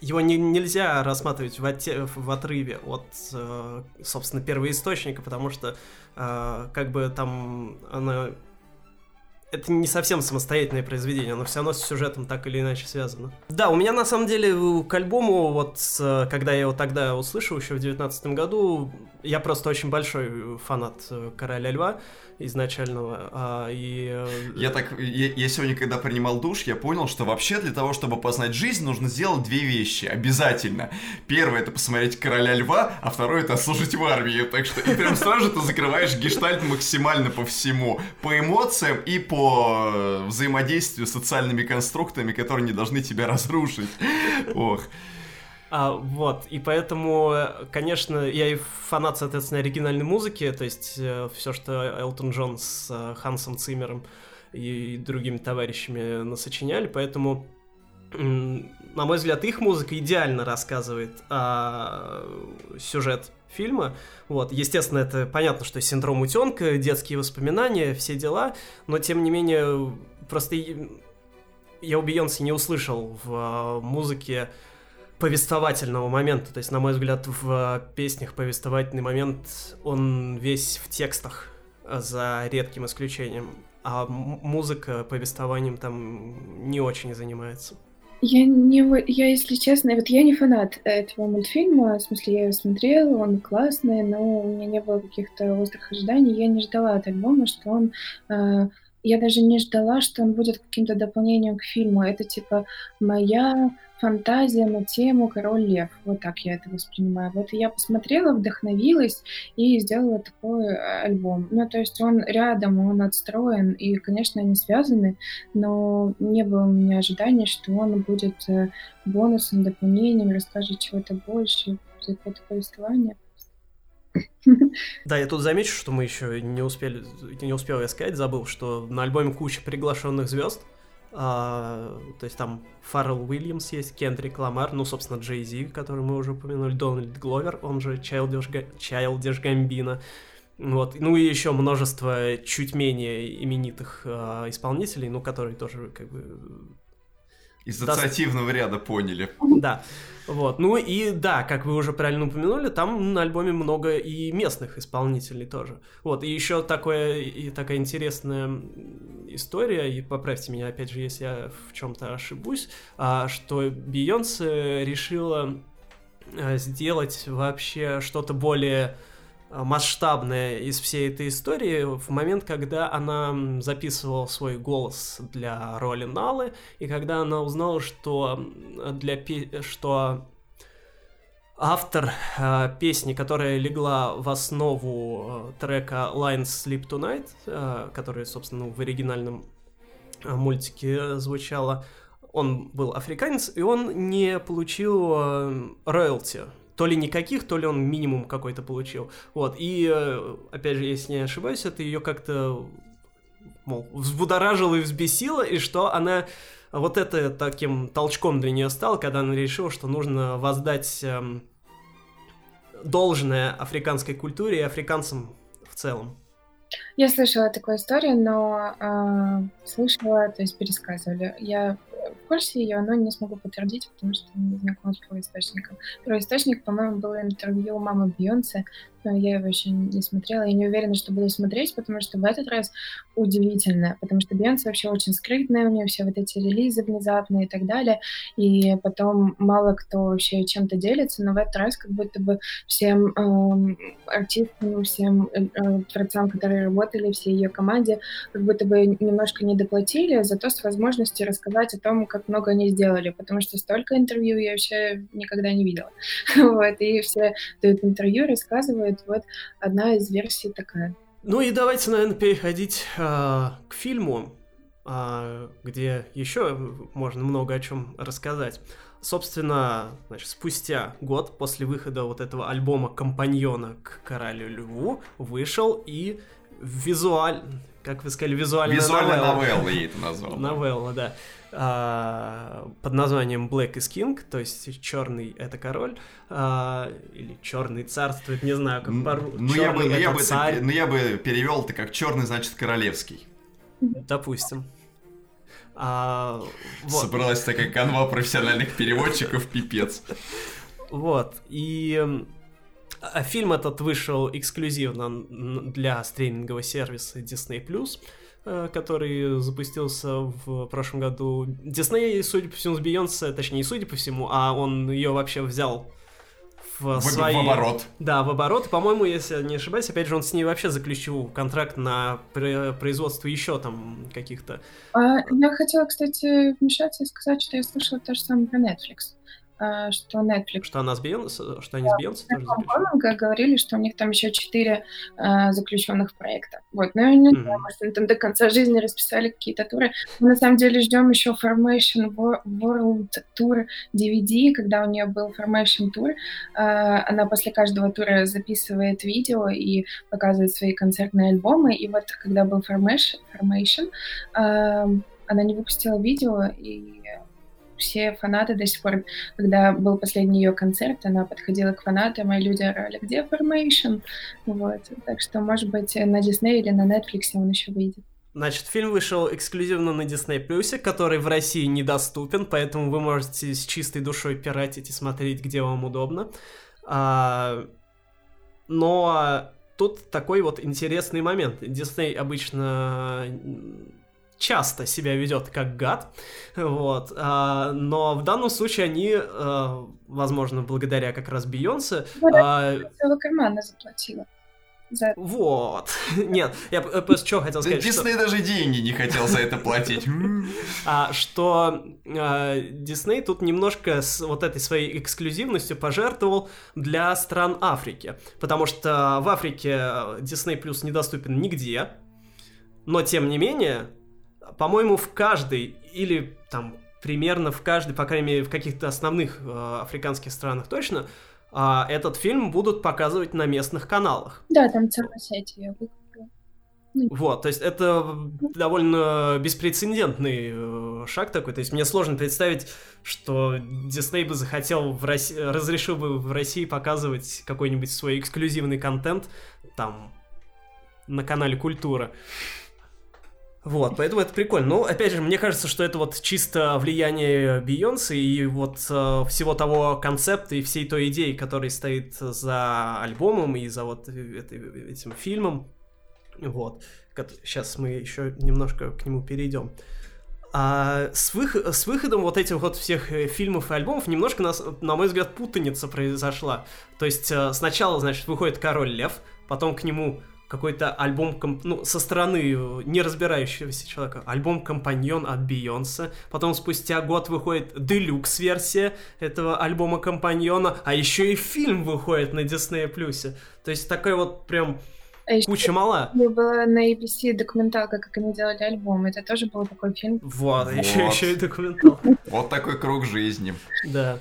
его не, нельзя рассматривать в, оте, в отрыве от, э, собственно, первоисточника, потому что э, как бы там она это не совсем самостоятельное произведение, оно все равно с сюжетом так или иначе связано. Да, у меня на самом деле к альбому, вот когда я его тогда услышал еще в девятнадцатом году, я просто очень большой фанат э, Короля Льва изначального. А, и... Э, я так, я, я сегодня, когда принимал душ, я понял, что вообще для того, чтобы познать жизнь, нужно сделать две вещи обязательно. Первое это посмотреть Короля Льва, а второе это служить в армии. Так что и прям сразу ты закрываешь гештальт максимально по всему. По эмоциям и по э, взаимодействию с социальными конструктами, которые не должны тебя разрушить. Ох. А, вот, и поэтому, конечно, я и фанат, соответственно, оригинальной музыки, то есть э, все, что Элтон Джон с э, Хансом Циммером и другими товарищами насочиняли, поэтому, на мой взгляд, их музыка идеально рассказывает а, сюжет фильма. Вот, естественно, это понятно, что синдром утенка, детские воспоминания, все дела, но тем не менее, просто я у Бейонсе не услышал в а, музыке повествовательного момента. То есть, на мой взгляд, в песнях повествовательный момент, он весь в текстах, за редким исключением. А музыка повествованием там не очень занимается. Я не, я, если честно, вот я не фанат этого мультфильма, в смысле, я его смотрела, он классный, но у меня не было каких-то острых ожиданий, я не ждала от альбома, что он э, я даже не ждала, что он будет каким-то дополнением к фильму. Это типа моя фантазия на тему «Король лев». Вот так я это воспринимаю. Вот я посмотрела, вдохновилась и сделала такой э, альбом. Ну, то есть он рядом, он отстроен, и, конечно, они связаны, но не было у меня ожидания, что он будет э, бонусом, дополнением, расскажет чего-то больше, какое-то повествование. Да, я тут замечу, что мы еще не успели, не успел я сказать, забыл, что на альбоме куча приглашенных звезд. А, то есть там Фаррелл Уильямс есть, Кендрик Ламар, ну, собственно, Джей Зи, который мы уже упомянули, Дональд Гловер, он же Чайлдиш, Чайлдиш Гамбина. Вот. Ну и еще множество чуть менее именитых э, исполнителей, ну, которые тоже как бы ассоциативного ряда поняли. Да. Вот. Ну и да, как вы уже правильно упомянули, там на альбоме много и местных исполнителей тоже. Вот. И еще такое, и такая интересная история, и поправьте меня, опять же, если я в чем-то ошибусь, а, что Бейонсе решила а, сделать вообще что-то более масштабная из всей этой истории в момент, когда она записывала свой голос для роли Налы, и когда она узнала, что для что автор э, песни, которая легла в основу э, трека Lines Sleep Tonight, э, который, собственно, в оригинальном э, мультике звучала, он был африканец, и он не получил э, роялти то ли никаких, то ли он минимум какой-то получил. Вот, и, э, опять же, если не ошибаюсь, это ее как-то, мол, взбудоражило и взбесило, и что она вот это таким толчком для нее стало, когда она решила, что нужно воздать эм, должное африканской культуре и африканцам в целом. Я слышала такую историю, но э, слышала, то есть пересказывали. Я в курсе ее, но не смогу подтвердить, потому что не знакома с первоисточником. Первоисточник, по-моему, было интервью мамы Бьонсе, но я его еще не смотрела. Я не уверена, что буду смотреть, потому что в этот раз удивительно, потому что Бьонсе вообще очень скрытная, у нее все вот эти релизы внезапные и так далее, и потом мало кто вообще чем-то делится, но в этот раз как будто бы всем э, артистам, всем э, э, творцам, которые работали, всей ее команде, как будто бы немножко не доплатили, зато с возможностью рассказать о том, как много они сделали, потому что столько интервью я вообще никогда не видела. [laughs] вот, и все дают интервью, рассказывают, вот одна из версий такая. Ну и давайте, наверное, переходить э, к фильму, э, где еще можно много о чем рассказать. Собственно, значит, спустя год после выхода вот этого альбома «Компаньона к Королю Льву» вышел и визуаль... Как вы сказали, визуальная Визуальная новелла. новелла я это назвал. Новелла, да. А, под названием Black is King, то есть черный это король, а, или черный царствует, не знаю, как по ну, я бы, ну, я бы, ну я бы перевел это как черный, значит, королевский. Допустим. А, вот. Собралась такая канва профессиональных переводчиков, пипец. Вот, и а фильм этот вышел эксклюзивно для стримингового сервиса Disney+, э, который запустился в прошлом году. Disney, судя по всему, с Бейонсе, точнее, не судя по всему, а он ее вообще взял в, в свои... В оборот. Да, в оборот. По-моему, если не ошибаюсь, опять же, он с ней вообще заключил контракт на производство еще там каких-то... А, я хотела, кстати, вмешаться и сказать, что я слышала то же самое про Netflix. А, что Netflix... Что она с Бейонсе, что они да, с Бейонсе тоже заключили? говорили, что у них там еще четыре э, заключенных проекта. Вот, но я не mm-hmm. знаю, может, они там до конца жизни расписали какие-то туры. Мы на самом деле ждем еще Formation World Tour DVD, когда у нее был Formation Tour. Э, она после каждого тура записывает видео и показывает свои концертные альбомы. И вот когда был Formation, Formation э, она не выпустила видео, и все фанаты до сих пор, когда был последний ее концерт, она подходила к фанатам, и люди орали, где Formation? Вот. Так что, может быть, на Disney или на Netflix он еще выйдет. Значит, фильм вышел эксклюзивно на Disney+, который в России недоступен, поэтому вы можете с чистой душой пиратить и смотреть, где вам удобно. А... Но тут такой вот интересный момент. Disney обычно часто себя ведет как гад, вот, а, но в данном случае они, а, возможно, благодаря как раз Бейонсе... А, кармана заплатила. За... Вот. [laughs] Нет, я просто что хотел сказать. Дисней что... даже деньги не хотел за это платить. [laughs] а, что Дисней тут немножко с вот этой своей эксклюзивностью пожертвовал для стран Африки. Потому что в Африке Дисней Плюс недоступен нигде. Но тем не менее, по-моему, в каждой или там примерно в каждой, по крайней мере, в каких-то основных э, африканских странах точно, э, этот фильм будут показывать на местных каналах. Да, там целая сеть я выкупила. Ну, вот, то есть это довольно беспрецедентный э, шаг такой. То есть мне сложно представить, что Дисней бы захотел в России, разрешил бы в России показывать какой-нибудь свой эксклюзивный контент там на канале Культура. Вот, поэтому это прикольно. Но, опять же, мне кажется, что это вот чисто влияние Бейонсе и вот э, всего того концепта и всей той идеи, которая стоит за альбомом и за вот этим фильмом. Вот. Сейчас мы еще немножко к нему перейдем. А с, вых... с выходом вот этих вот всех э, фильмов и альбомов немножко, нас, на мой взгляд, путаница произошла. То есть э, сначала, значит, выходит Король Лев, потом к нему какой-то альбом, ну, со стороны не разбирающегося человека, альбом «Компаньон» от Бейонсе, потом спустя год выходит делюкс-версия этого альбома «Компаньона», а еще и фильм выходит на Disney+. То есть такой вот прям а еще куча мала. Было на ABC документалка, как они делали альбом. Это тоже был такой фильм. Вот, вот. Еще, еще и документалка. Вот такой круг жизни. Да.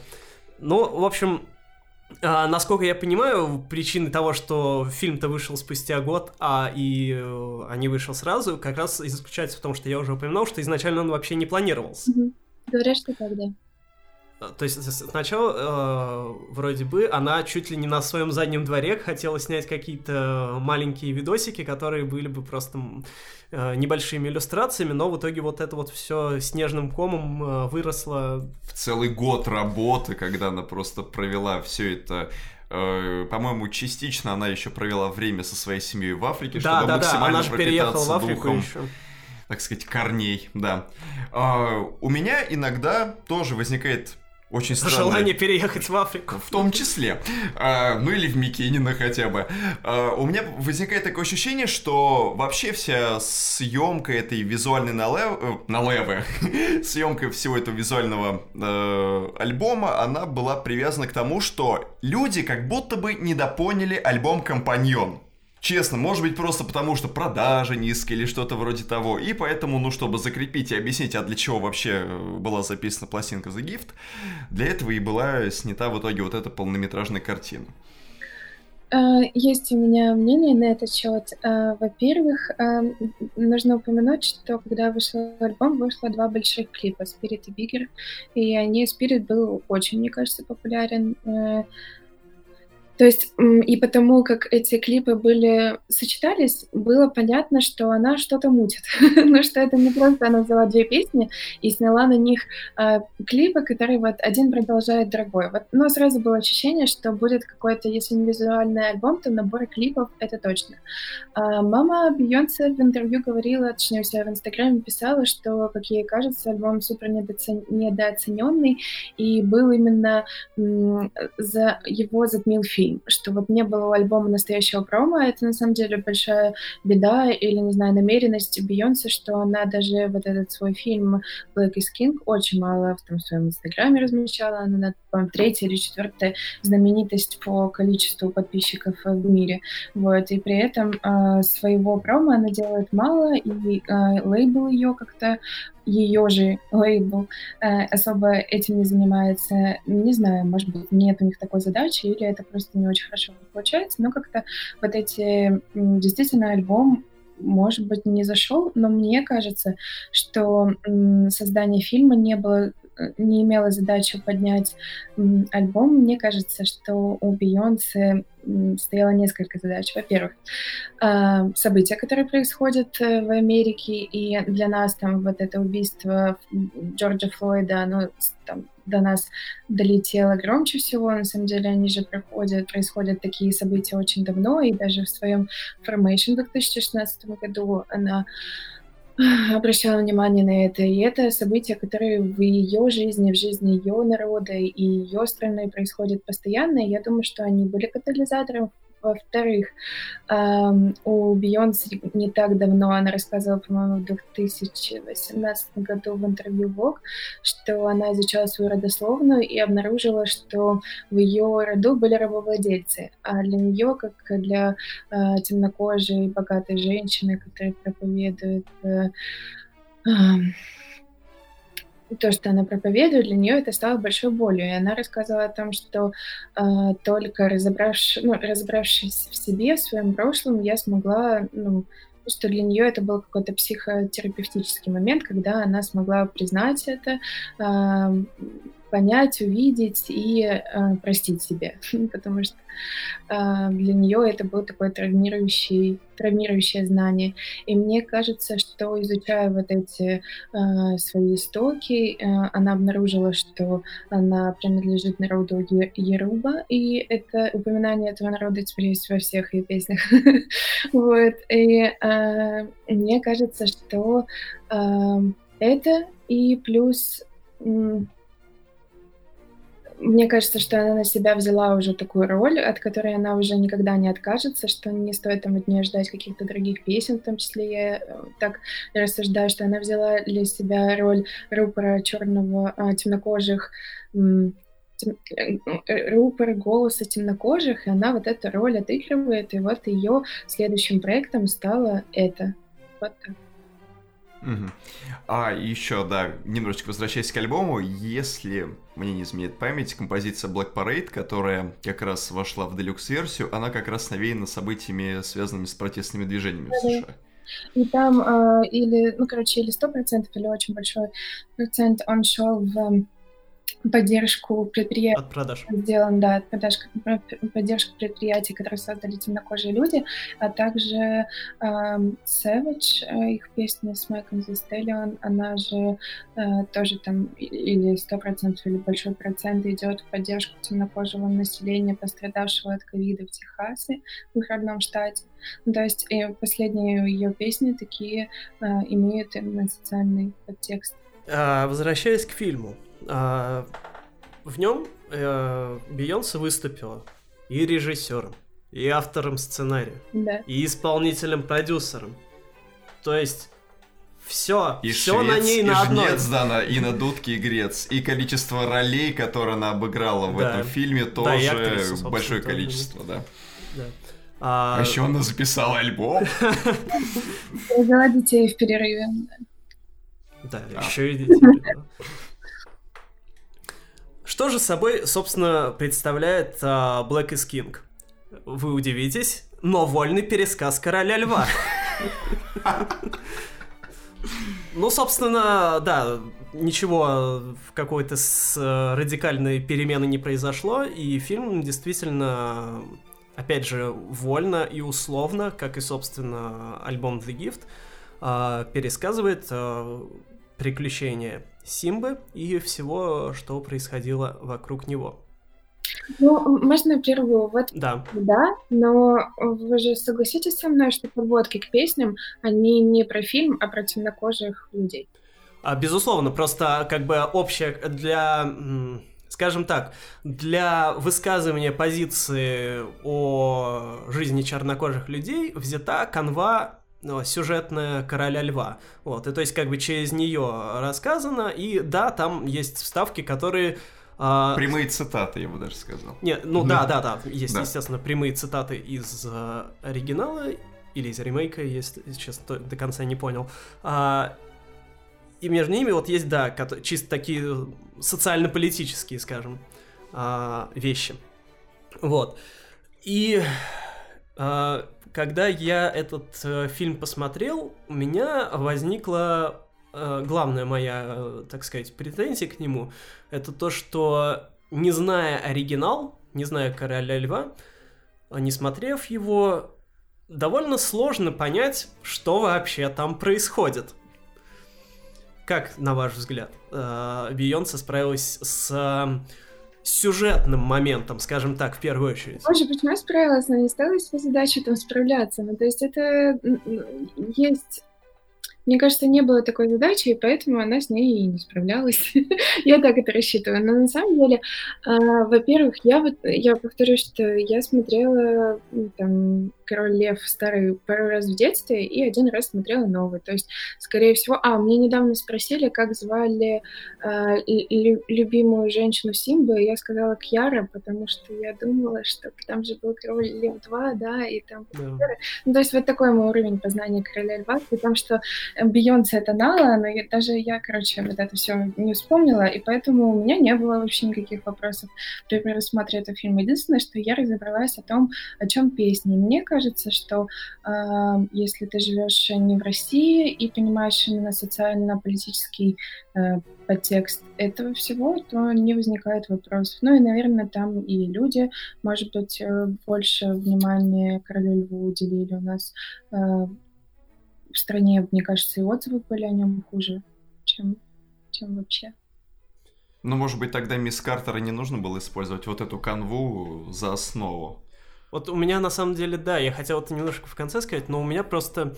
Ну, в общем, а, насколько я понимаю, причины того, что фильм-то вышел спустя год, а и э, а вышел сразу, как раз и заключается в том, что я уже упоминал, что изначально он вообще не планировался. Угу. Говорят, что так. А, то есть сначала э, вроде бы она чуть ли не на своем заднем дворе хотела снять какие-то маленькие видосики, которые были бы просто э, небольшими иллюстрациями, но в итоге вот это вот все снежным комом э, выросло. В целый год работы, когда она просто провела все это э, по-моему, частично она еще провела время со своей семьей в Африке, да, чтобы да, максимально да, она же переехала в Африку духом. еще так сказать, корней, да. А, у меня иногда тоже возникает очень странное. Желание переехать в Африку. В том числе. А, ну или в Микенина хотя бы. А, у меня возникает такое ощущение, что вообще вся съемка этой визуальной налев... Э, налевы, [laughs] съемка всего этого визуального э, альбома, она была привязана к тому, что люди как будто бы недопоняли альбом «Компаньон». Честно, может быть просто потому, что продажи низкие или что-то вроде того. И поэтому, ну, чтобы закрепить и объяснить, а для чего вообще э, была записана пластинка The Gift, для этого и была снята в итоге вот эта полнометражная картина. А, есть у меня мнение на этот счет. А, во-первых, нужно упомянуть, что когда вышел альбом, вышло два больших клипа Spirit и Bigger, и они Spirit был очень, мне кажется, популярен. То есть и потому, как эти клипы были сочетались, было понятно, что она что-то мутит. [laughs] ну, что это не просто она взяла две песни и сняла на них э, клипы, которые вот один продолжает другой. Вот, но сразу было ощущение, что будет какой-то, если не визуальный альбом, то набор клипов, это точно. А мама Бейонсе в интервью говорила, точнее, у себя в Инстаграме писала, что, как ей кажется, альбом супер недооцененный, и был именно за его затмил фильм фильм, что вот не было у альбома настоящего промо, это на самом деле большая беда или, не знаю, намеренность Бейонсе, что она даже вот этот свой фильм Black is King очень мало в том своем инстаграме размещала, она, по третья или четвертая знаменитость по количеству подписчиков в мире, вот, и при этом э, своего промо она делает мало, и э, лейбл ее как-то ее же лейбл э, особо этим не занимается. Не знаю, может быть, нет у них такой задачи, или это просто не очень хорошо получается, но как-то вот эти... Действительно, альбом может быть, не зашел, но мне кажется, что создание фильма не было э, не имела задачу поднять альбом. Мне кажется, что у Бейонсе стояло несколько задач. Во-первых, а, события, которые происходят э, в Америке, и для нас там вот это убийство Джорджа Флойда, оно там до нас долетело громче всего. На самом деле они же проходят, происходят такие события очень давно, и даже в своем Formation в 2016 году она обращала внимание на это. И это события, которые в ее жизни, в жизни ее народа и ее страны происходят постоянно. И я думаю, что они были катализатором во-вторых, эм, у Бейонсе не так давно, она рассказывала, по-моему, в 2018 году в интервью Vogue, что она изучала свою родословную и обнаружила, что в ее роду были рабовладельцы. А для нее, как для э, темнокожей, богатой женщины, которая проповедует э, э, то, что она проповедует, для нее это стало большой болью. И она рассказывала о том, что э, только разобравшись, ну, разобравшись в себе, в своем прошлом, я смогла, ну, что для нее это был какой-то психотерапевтический момент, когда она смогла признать это, э, понять, увидеть и э, простить себе, [laughs] потому что э, для нее это был такой травмирующий, травмирующее знание. И мне кажется, что изучая вот эти э, свои истоки, э, она обнаружила, что она принадлежит народу Еруба, и это упоминание этого народа теперь есть во всех ее песнях. [laughs] вот. И э, мне кажется, что э, это и плюс мне кажется, что она на себя взяла уже такую роль, от которой она уже никогда не откажется, что не стоит там от нее ждать каких-то других песен, в том числе я э, так рассуждаю, что она взяла для себя роль рупора черного, а, темнокожих тем, э, э, рупор голоса темнокожих, и она вот эту роль отыгрывает, и вот ее следующим проектом стало это. Вот так. Угу. А еще, да, немножечко возвращаясь к альбому, если мне не изменяет память, композиция Black Parade, которая как раз вошла в делюкс-версию, она как раз навеяна событиями, связанными с протестными движениями в США. И там э, или, ну, короче, или 100%, или очень большой процент он шел в поддержку предприятий. От продаж. Сделан, да, от продаж, поддержку предприятий, которые создали темнокожие люди, а также э, Savage, э, их песня с Майком Застеллион, она же э, тоже там или 100% или большой процент идет в поддержку темнокожего населения, пострадавшего от ковида в Техасе, в их родном штате. Ну, то есть и последние ее песни такие э, имеют именно социальный подтекст. А, возвращаясь к фильму, а, в нем э, Бейонсе выступила и режиссером, и автором сценария, да. и исполнителем-продюсером. То есть все, и все швец, на ней на и одной. Жнец, да, на, и на дудке и грец. И количество ролей, которые она обыграла в да. этом фильме, тоже да, актрису, большое количество, да. да. А... а еще она записала альбом. Взяла детей в перерыве. Да, еще и детей. Что же собой, собственно, представляет uh, Black is King? Вы удивитесь, но вольный пересказ короля льва. Ну, собственно, да, ничего в какой-то с э, радикальной перемены не произошло, и фильм действительно, опять же, вольно и условно, как и, собственно, альбом The Gift, э, пересказывает э, приключения Симбы и всего, что происходило вокруг него. Ну, можно первую вот Да. да, но вы же согласитесь со мной, что подводки к песням, они не про фильм, а про темнокожих людей. А, Безусловно, просто как бы общая для, скажем так, для высказывания позиции о жизни чернокожих людей взята канва сюжетная короля льва. Вот, и то есть как бы через нее рассказано, и да, там есть вставки, которые а, Прямые цитаты, я бы даже сказал. Не, ну да, да, да, есть, Да. естественно, прямые цитаты из э, оригинала или из ремейка, если честно, до конца не понял. А, и между ними вот есть, да, чисто такие социально-политические, скажем, а, вещи. Вот. И а, когда я этот э, фильм посмотрел, у меня возникла э, главная моя, э, так сказать, претензия к нему, это то, что не зная оригинал, не зная Короля Льва, а не смотрев его, довольно сложно понять, что вообще там происходит. Как, на ваш взгляд, э, Бейонсе справилась с э, сюжетным моментом, скажем так, в первую очередь? Боже, почему я справилась? Она не ставила себе задачу там справляться. Ну, то есть это есть... Мне кажется, не было такой задачи, и поэтому она с ней и не справлялась. [laughs] я так это рассчитываю. Но на самом деле, а, во-первых, я вот, я повторю, что я смотрела там Король Лев старый пару раз в детстве и один раз смотрела новый. То есть, скорее всего... А, мне недавно спросили, как звали а, лю- любимую женщину Симбы, и я сказала Кьяра, потому что я думала, что там же был Король Лев 2, да, и там... Да. Ну, то есть вот такой мой уровень познания Короля Льва, при том, что Бейонсе это Нала, но я- даже я, короче, вот это все не вспомнила, и поэтому у меня не было вообще никаких вопросов при просмотре этого фильма. Единственное, что я разобралась о том, о чем песни. Мне кажется, что э, если ты живешь не в России и понимаешь именно социально-политический э, подтекст этого всего, то не возникает вопросов. Ну и, наверное, там и люди, может быть, э, больше внимания Королю Льву уделили у нас. э, в стране, мне кажется, и отзывы были о нем хуже, чем, чем вообще. Ну, может быть, тогда мисс Картера не нужно было использовать вот эту канву за основу. Вот у меня на самом деле, да, я хотел это немножко в конце сказать, но у меня просто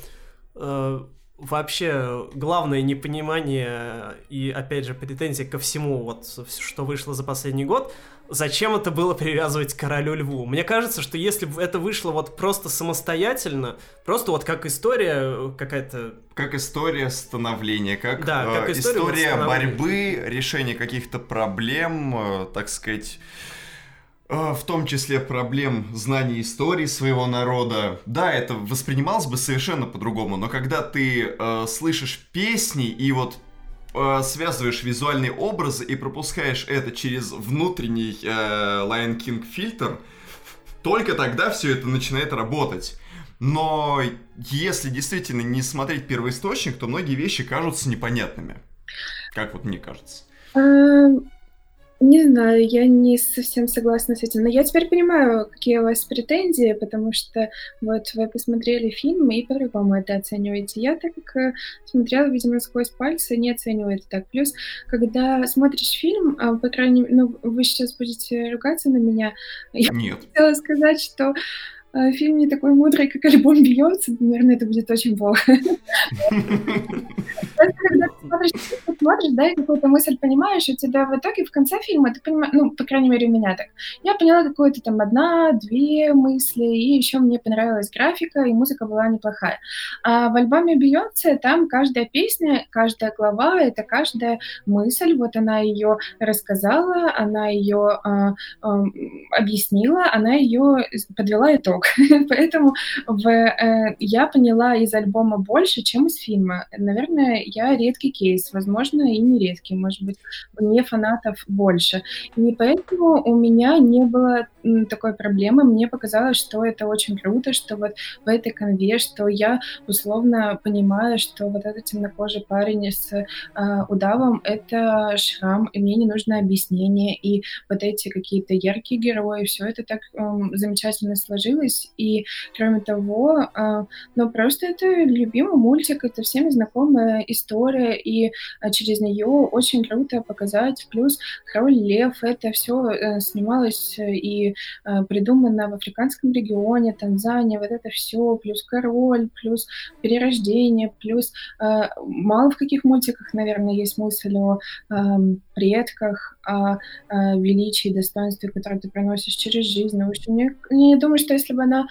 э, вообще главное непонимание и, опять же, претензия ко всему, вот, что вышло за последний год, зачем это было привязывать к королю льву? Мне кажется, что если бы это вышло вот просто самостоятельно, просто вот как история какая-то... Как история становления, как, Да, как э, история история становления. борьбы, решения каких-то проблем, э, так сказать, э, в том числе проблем знания истории своего народа. Да, это воспринималось бы совершенно по-другому, но когда ты э, слышишь песни и вот э, связываешь визуальные образы и пропускаешь это через внутренний э, Lion King фильтр, только тогда все это начинает работать. Но если действительно не смотреть первоисточник, то многие вещи кажутся непонятными. Как вот мне кажется. Не знаю, я не совсем согласна с этим. Но я теперь понимаю, какие у вас претензии, потому что вот вы посмотрели фильм и по-другому это оцениваете. Я так как э, смотрела, видимо, сквозь пальцы, не оцениваю это так. Плюс, когда смотришь фильм, а, по крайней мере, ну, вы сейчас будете ругаться на меня, я Нет. хотела сказать, что э, фильм не такой мудрый, как альбом Бейонсе, наверное, это будет очень плохо. [laughs] Когда смотришь, ты смотришь, да, и какую-то мысль понимаешь, у тебя в итоге в конце фильма ты понимаешь, ну, по крайней мере, у меня так. Я поняла какую-то там одна, две мысли, и еще мне понравилась графика, и музыка была неплохая. А в альбоме Бейонсе там каждая песня, каждая глава, это каждая мысль, вот она ее рассказала, она ее а, а, объяснила, она ее подвела итог. [laughs] Поэтому в, э, я поняла из альбома больше, чем из фильма. Наверное, я редкий кейс, возможно, и не редкий, может быть, не фанатов больше. И поэтому у меня не было такой проблемы. Мне показалось, что это очень круто, что вот в этой конве, что я условно понимаю, что вот этот темнокожий парень с э, удавом — это шрам, и мне не нужно объяснение, и вот эти какие-то яркие герои, все это так э, замечательно сложилось, и кроме того, э, ну просто это любимый мультик, это всеми знакомая история, и э, через нее очень круто показать, плюс Король Лев, это все э, снималось и э, придумано в африканском регионе, Танзания, вот это все, плюс Король, плюс Перерождение, плюс мало в каких мультиках, наверное, есть мысль о э, предках, о, величии, достоинстве, которое ты проносишь через жизнь. В общем, я, я думаю, что если бы она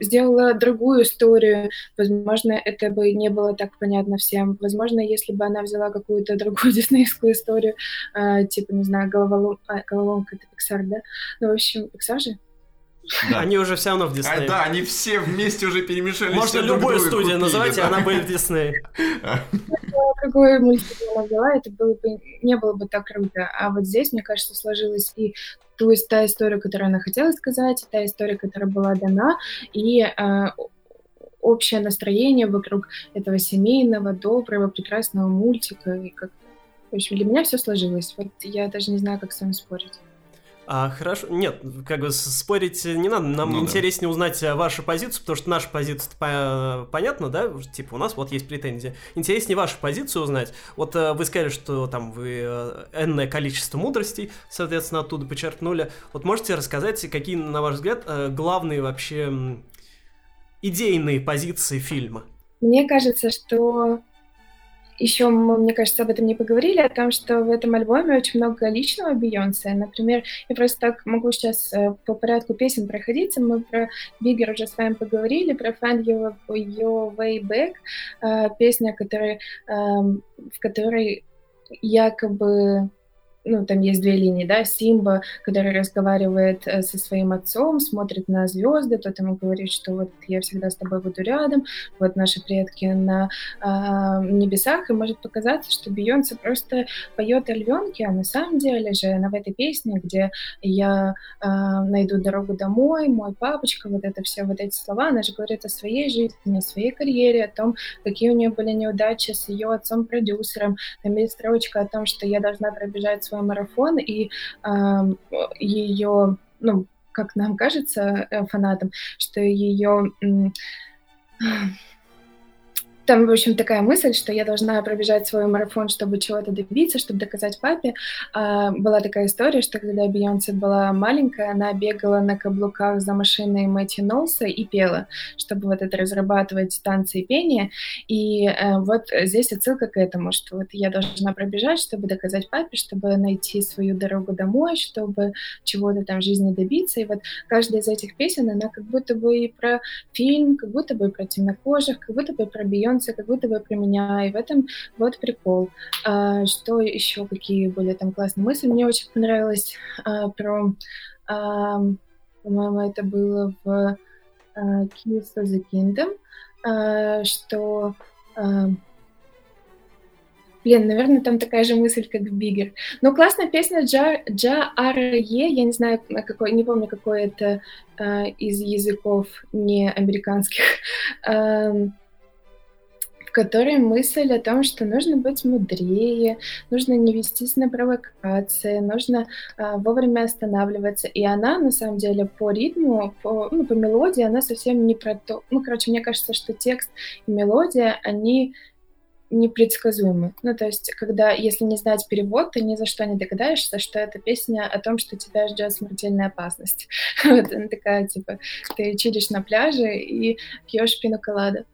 сделала другую историю, возможно, это бы не было так понятно всем. Возможно, если бы она взяла какую-то другую [laughs] диснеевскую историю, э, типа, не знаю, головолом... а, головоломка это Pixar, да? Ну, в общем, Pixar же? Да. Они уже все равно в Дисней. А, да, они все вместе уже перемешались. Можно любую студию называть, и она будет в Дисней. Какой мультик она взяла, это было бы, не было бы так круто. А вот здесь, мне кажется, сложилось и то есть та история, которую она хотела сказать, та история, которая была дана, и э, общее настроение вокруг этого семейного, доброго, прекрасного мультика. И как... В общем, для меня все сложилось. Вот я даже не знаю, как с вами спорить. А, хорошо, нет, как бы спорить не надо, нам ну, интереснее да. узнать э, вашу позицию, потому что наша позиция по понятна, да, типа у нас вот есть претензии. Интереснее вашу позицию узнать. Вот э, вы сказали, что там вы э, энное количество мудростей, соответственно, оттуда подчеркнули. Вот можете рассказать, какие, на ваш взгляд, главные вообще идейные позиции фильма? Мне кажется, что еще мы, мне кажется, об этом не поговорили, о том, что в этом альбоме очень много личного Бейонсе. Например, я просто так могу сейчас э, по порядку песен проходиться. Мы про Биггер уже с вами поговорили, про Find Your, Your Way Back, э, песня, которая, эм, в которой якобы ну, там есть две линии, да, Симба, который разговаривает э, со своим отцом, смотрит на звезды, тот ему говорит, что вот я всегда с тобой буду рядом, вот наши предки на э, небесах, и может показаться, что Бейонсе просто поет о львенке, а на самом деле же она в этой песне, где я э, найду дорогу домой, мой папочка, вот это все, вот эти слова, она же говорит о своей жизни, о своей карьере, о том, какие у нее были неудачи с ее отцом-продюсером, там есть строчка о том, что я должна пробежать свой марафон, и э, ее, ну, как нам кажется, э, фанатам, что ее там, в общем, такая мысль, что я должна пробежать свой марафон, чтобы чего-то добиться, чтобы доказать папе. А, была такая история, что когда Бейонсе была маленькая, она бегала на каблуках за машиной Мэтью Нолса и пела, чтобы вот это разрабатывать танцы и пение. И а, вот здесь отсылка к этому, что вот я должна пробежать, чтобы доказать папе, чтобы найти свою дорогу домой, чтобы чего-то там в жизни добиться. И вот каждая из этих песен, она как будто бы и про фильм, как будто бы и про темнокожих, как будто бы и про Бейонсе, становится как будто бы про меня, и в этом вот прикол. А, что еще, какие были там классные мысли? Мне очень понравилось а, про, а, по-моему, это было в а, Keys of the Kingdom, а, что а, Блин, наверное, там такая же мысль, как в Биггер. Но классная песня Джа, Джа Аре, я не знаю, на какой, не помню, какой это э, из языков не американских. [laughs] Э, в которой мысль о том, что нужно быть мудрее, нужно не вестись на провокации, нужно э, вовремя останавливаться. И она, на самом деле, по ритму, по, ну, по мелодии, она совсем не про то. Ну, короче, мне кажется, что текст и мелодия, они непредсказуемы. Ну, то есть, когда, если не знать перевод, ты ни за что не догадаешься, что это песня о том, что тебя ждет смертельная опасность. [laughs] Вот она такая, типа, ты чилишь на пляже и пьешь колада.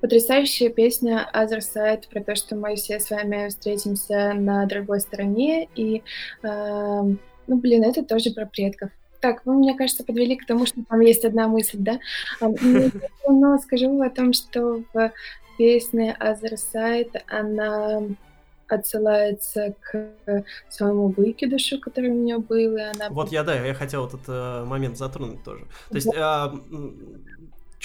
Потрясающая песня Other Side про то, что мы все с вами встретимся на другой стороне. И, ну, блин, это тоже про предков. Так, вы, мне кажется, подвели к тому, что там есть одна мысль, да? [laughs] Но скажу о том, что в песне Other Side она отсылается к своему выкидышу, который у меня был, и она... Вот я, да, я хотел этот э, момент затронуть тоже. То есть, да. э,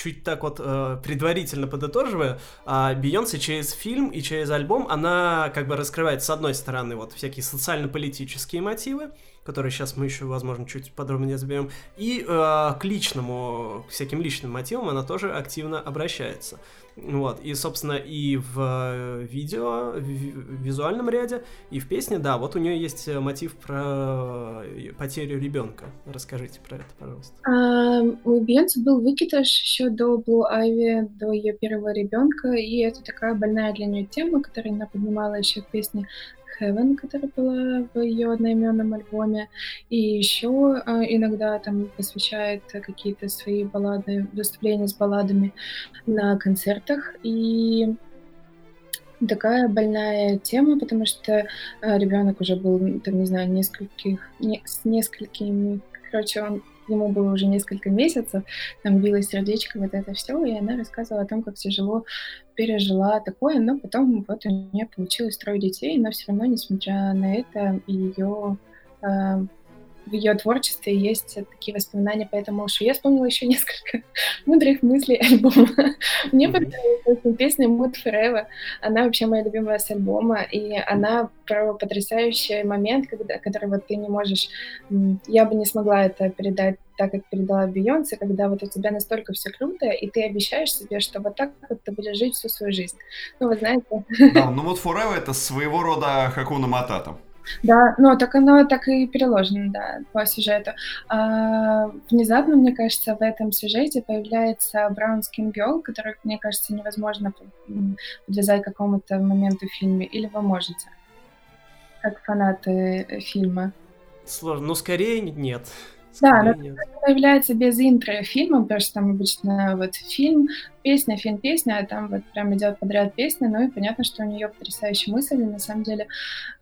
чуть так вот э, предварительно подытоживая, э, Бейонсе через фильм и через альбом, она как бы раскрывает, с одной стороны, вот всякие социально-политические мотивы, которые сейчас мы еще, возможно, чуть подробнее разберем, и э, к личному, к всяким личным мотивам она тоже активно обращается. Вот, и, собственно, и в э, видео, в визуальном ряде, и в песне, да, вот у нее есть э, мотив про э, потерю ребенка. Расскажите про это, пожалуйста. А, у Бейонсе был выкидыш еще до Blue Ivy, до ее первого ребенка, и это такая больная для нее тема, которую она поднимала еще в песне Heaven, которая была в ее одноименном альбоме, и еще э, иногда там посвящает какие-то свои баллады, выступления с балладами на концертах, и такая больная тема, потому что э, ребенок уже был, там, не знаю, нескольких, не, с несколькими, короче, он ему было уже несколько месяцев, там билось сердечко, вот это все, и она рассказывала о том, как тяжело пережила такое, но потом вот у нее получилось трое детей, но все равно, несмотря на это, ее в ее творчестве есть такие воспоминания по этому ушу. Я вспомнила еще несколько [laughs] мудрых мыслей альбома. [laughs] Мне понравилась песня Mood Forever. Она вообще моя любимая с альбома, и она про потрясающий момент, когда, который вот ты не можешь... Я бы не смогла это передать так, как передала Бейонсе, когда вот у тебя настолько все круто, и ты обещаешь себе, что вот так вот ты будешь жить всю свою жизнь. Ну, вы знаете... Да, ну вот Forever — это своего рода Хакуна Матата. Да, ну так оно так и переложено, да, по сюжету. А, внезапно, мне кажется, в этом сюжете появляется Brown Skin Girl, которую, мне кажется, невозможно подвязать к какому-то моменту в фильме. Или вы можете? Как фанаты э, фильма. Сложно, но скорее нет. Да, но появляется без интро фильма, потому что там обычно вот фильм, песня, фильм, песня, а там вот прям идет подряд песня, ну и понятно, что у нее потрясающие мысли, на самом деле.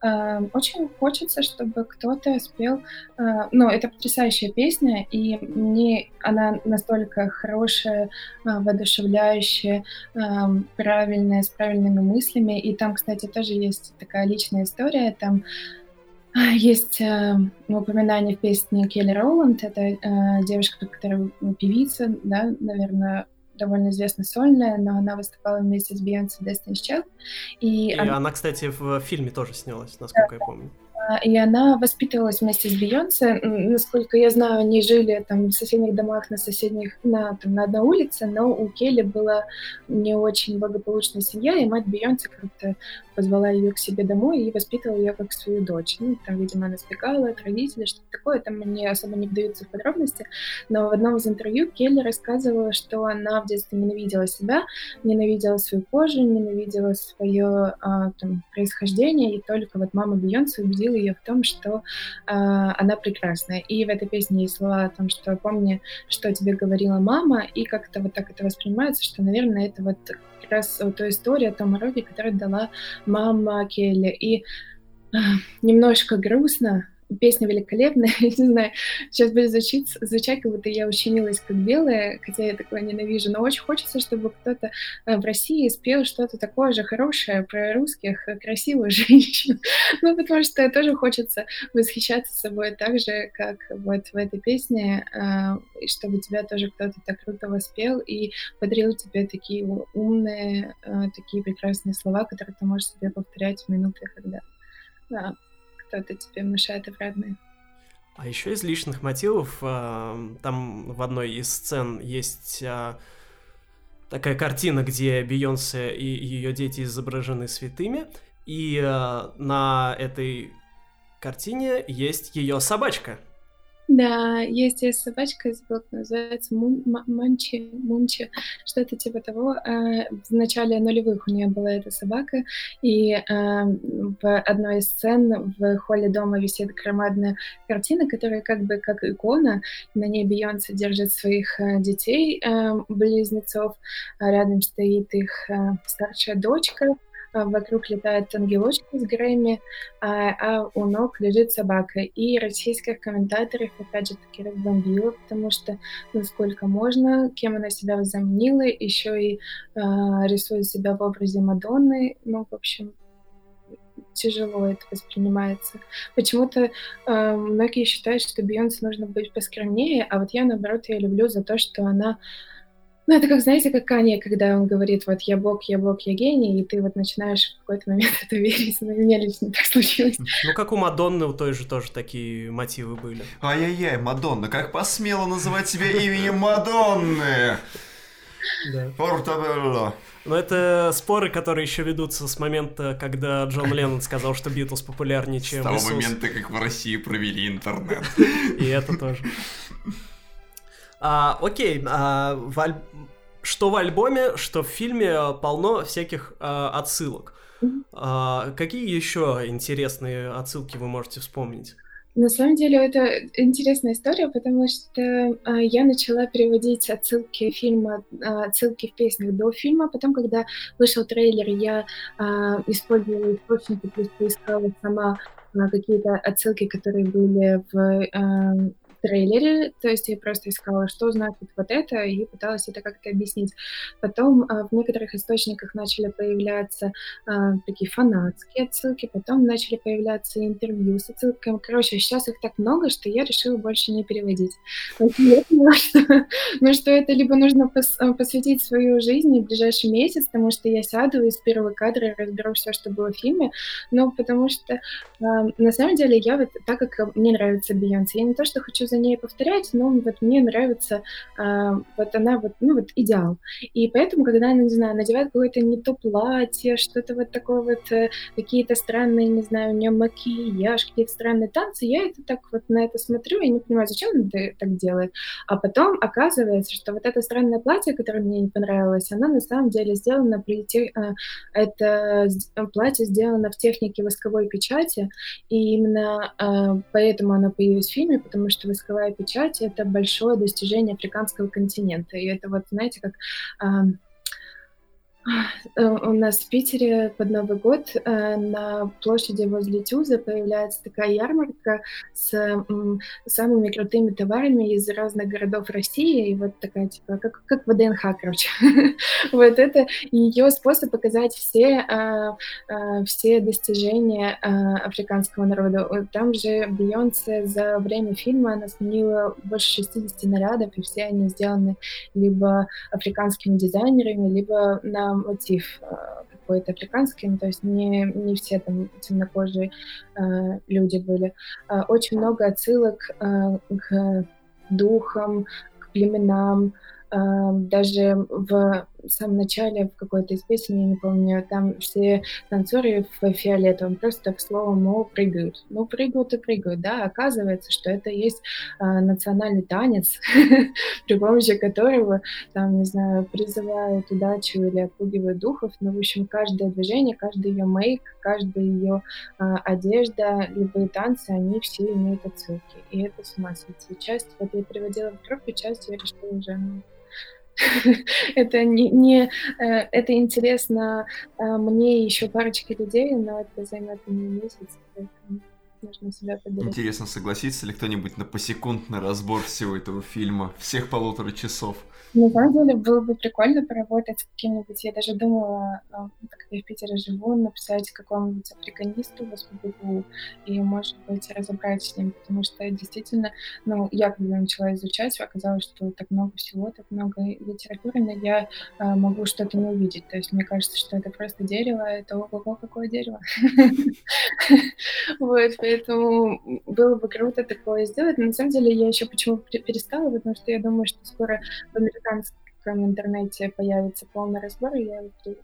Э, очень хочется, чтобы кто-то спел, э, ну это потрясающая песня, и мне она настолько хорошая, э, воодушевляющая, э, правильная, с правильными мыслями, и там, кстати, тоже есть такая личная история, там а, есть э, упоминание в песне Келли Роланд. Это э, девушка, которая певица, да, наверное, довольно известная сольная, но она выступала вместе с Бейонсе Destiny's Child. И, и она... она, кстати, в фильме тоже снялась, насколько да, я помню и она воспитывалась вместе с Бейонсе. Насколько я знаю, они жили там в соседних домах на соседних, на, там, на одной улице, но у Келли была не очень благополучная семья, и мать Бейонсе как-то позвала ее к себе домой и воспитывала ее как свою дочь. Ну, там, видимо, она сбегала от родителей, что-то такое, там мне особо не вдаются в подробности, но в одном из интервью Келли рассказывала, что она в детстве ненавидела себя, ненавидела свою кожу, ненавидела свое а, там, происхождение, и только вот мама Бейонсе убедила ее в том, что э, она прекрасная. И в этой песне есть слова о том, что помни, что тебе говорила мама, и как-то вот так это воспринимается, что, наверное, это вот как раз вот та история о том уроке, который дала мама Келли. И э, немножко грустно, песня великолепная, [laughs] не знаю, сейчас будет звучать, звучать, как будто я ущемилась как белая, хотя я такое ненавижу, но очень хочется, чтобы кто-то э, в России спел что-то такое же хорошее про русских э, красивых [laughs] женщин, ну, потому что тоже хочется восхищаться собой так же, как вот в этой песне, э, чтобы тебя тоже кто-то так круто воспел и подарил тебе такие умные, такие прекрасные слова, которые ты можешь себе повторять в минуты, когда кто-то тебе мешает обратно. А еще из личных мотивов, э, там в одной из сцен есть э, такая картина, где Бейонсе и ее дети изображены святыми, и э, на этой картине есть ее собачка. Да, есть здесь собачка, забыла, называется Мун, Манчи, Мунчи, что-то типа того. А, в начале нулевых у нее была эта собака, и а, в одной из сцен в холле дома висит громадная картина, которая как бы как икона. На ней Бейонсе держит своих а, детей, близнецов, а рядом стоит их старшая дочка, вокруг летают ангелочки с Грэмми, а, а у ног лежит собака. И российских комментаторов, опять же таки, разбомбило, потому что насколько можно, кем она себя возомнила, еще и а, рисует себя в образе Мадонны. Ну, в общем, тяжело это воспринимается. Почему-то э, многие считают, что Бейонсе нужно быть поскромнее, а вот я, наоборот, я люблю за то, что она Ну, это как, знаете, как Канье, когда он говорит, вот, я бог, я бог, я гений, и ты вот начинаешь в какой-то момент [laughs] это верить. Но у меня лично так случилось. Ну, как у Мадонны у той же тоже такие мотивы были. Ай-яй-яй, Мадонна, как посмела называть себя именем Мадонны! Да. Портабелло. Но это споры, которые еще ведутся с момента, когда Джон Леннон сказал, что Битлз популярнее, С чем того Иисус. момента, как в России провели интернет. И это тоже. А, окей, а, в аль- что в альбоме, что в фильме полно всяких а, отсылок. А, какие еще интересные отсылки вы можете вспомнить? На самом деле это интересная история, потому что а, я начала переводить отсылки фильма, а, отсылки в песнях до фильма. Потом, когда вышел трейлер, я а, использовала источники, плюс поискала сама а, какие-то отсылки, которые были в а, трейлере. То есть я просто искала, что значит вот это, и пыталась это как-то объяснить. Потом а, в некоторых источниках начали появляться а, такие фанатские отсылки, потом начали появляться интервью с отсылками. Короче, сейчас их так много, что я решила больше не переводить. [laughs] Что, ну, что это либо нужно а, посвятить свою жизнь в ближайший месяц, потому что я сяду из первого кадра и разберу все, что было в фильме, но потому что на самом деле я вот, так как мне нравится Бейонсе, я не то, что хочу за ней повторять, но вот мне нравится а, вот она вот, ну вот идеал. И поэтому, когда она, не знаю, надевает какое-то не то платье, что-то вот такое вот, э, какие-то странные, не знаю, у нее макияж, какие-то странные танцы, я это так вот на это смотрю и не понимаю, зачем она так делает. А потом оказывается, что вот это странное платье, которое мне не понравилось, оно на самом деле сделано при те- а, это платье сделано в технике восковой печати, и именно а, поэтому оно появилось в фильме, потому что восковая печать — это большое достижение африканского континента. И это вот, знаете, как у нас в Питере под Новый год э, на площади возле Тюза появляется такая ярмарка с самыми крутыми товарами из разных городов России. И вот такая, типа, как, как ВДНХ, короче. [laughs] Вот это ее способ показать все, а, все достижения африканского народа. Там же Бейонсе за время фильма она сменила больше 60 нарядов, и все они сделаны либо африканскими дизайнерами, либо на мотив а, какой-то африканский, ну, то есть не, не все там темнокожие а, люди были. А, Очень много отсылок а, к духам, к племенам, а, даже в самом начале в какой-то из песен, я не помню, там все танцоры в фиолетовом просто так словом «о» прыгают. Ну, прыгают и прыгают, да, оказывается, что это есть а, национальный танец, [laughs] при помощи которого, там, не знаю, призывают удачу или отпугивают духов, но, в общем, каждое движение, каждый ее мейк, каждая ее а, одежда, любые танцы, они все имеют отсылки, и это с ума сойти. Часть, вот я переводила в группе, часть я решила уже, ну, [laughs] это не, не э, это интересно э, мне и еще парочке людей, но это займет мне месяц, поэтому нужно себя подбирать. Интересно, согласится ли кто-нибудь на посекундный разбор всего этого фильма, всех полутора часов? На самом деле было бы прикольно поработать с каким-нибудь, я даже думала, э, так как я в Питере живу, написать какому-нибудь африканисту в и, может быть, разобрать с ним, потому что действительно, ну, я когда начала изучать, оказалось, что так много всего, так много литературы, но я э, могу что-то не увидеть. То есть мне кажется, что это просто дерево, а это ого, какое дерево. [laughs] Вот, поэтому было бы круто такое сделать. Но на самом деле я еще почему пе- перестала, потому что я думаю, что скоро в американском интернете появится полный разбор, и я его переведу.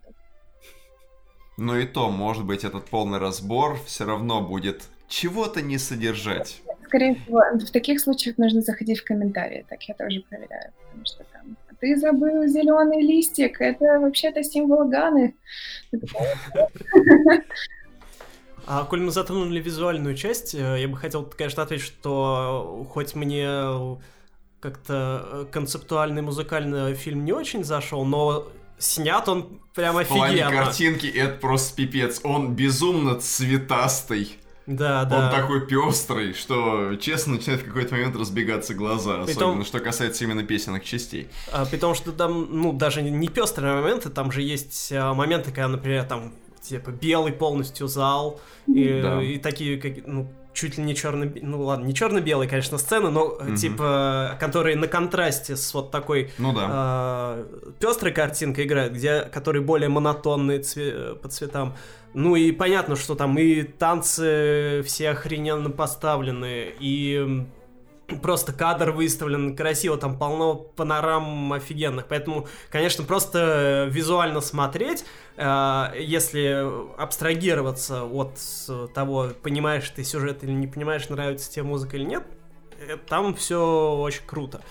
Но и то, может быть, этот полный разбор все равно будет чего-то не содержать. Скорее всего, в таких случаях нужно заходить в комментарии, так я тоже проверяю, потому что там ты забыл зеленый листик, это вообще-то символ Ганы. [laughs] А коль мы затронули визуальную часть, э, я бы хотел, конечно, ответить, что хоть мне как-то э, концептуальный музыкальный фильм не очень зашел, но снят он прям В плане офигенно. картинки это просто пипец. Он безумно цветастый. Да, да. Он такой пестрый, что, честно, начинает в какой-то момент разбегаться глаза. Притом- Особенно, что касается именно песенных частей. А, при том, что там, ну, даже не пестрые моменты, там же есть а, моменты, когда, например, там, типа, белый полностью зал, и, Да. и такие, как, ну, чуть ли не черно ну ладно, не черно-белые, конечно, сцены, но угу. типа, которые на контрасте с вот такой ну, да. э, пестрой картинкой играют, где, которые более монотонные цве- по цветам. Ну и понятно, что там и танцы все охрененно поставлены, и просто кадр выставлен красиво, там полно панорам офигенных. Поэтому, конечно, просто визуально смотреть, э, если абстрагироваться от того, понимаешь ты сюжет или не понимаешь, нравится тебе музыка или нет, э, там все очень круто.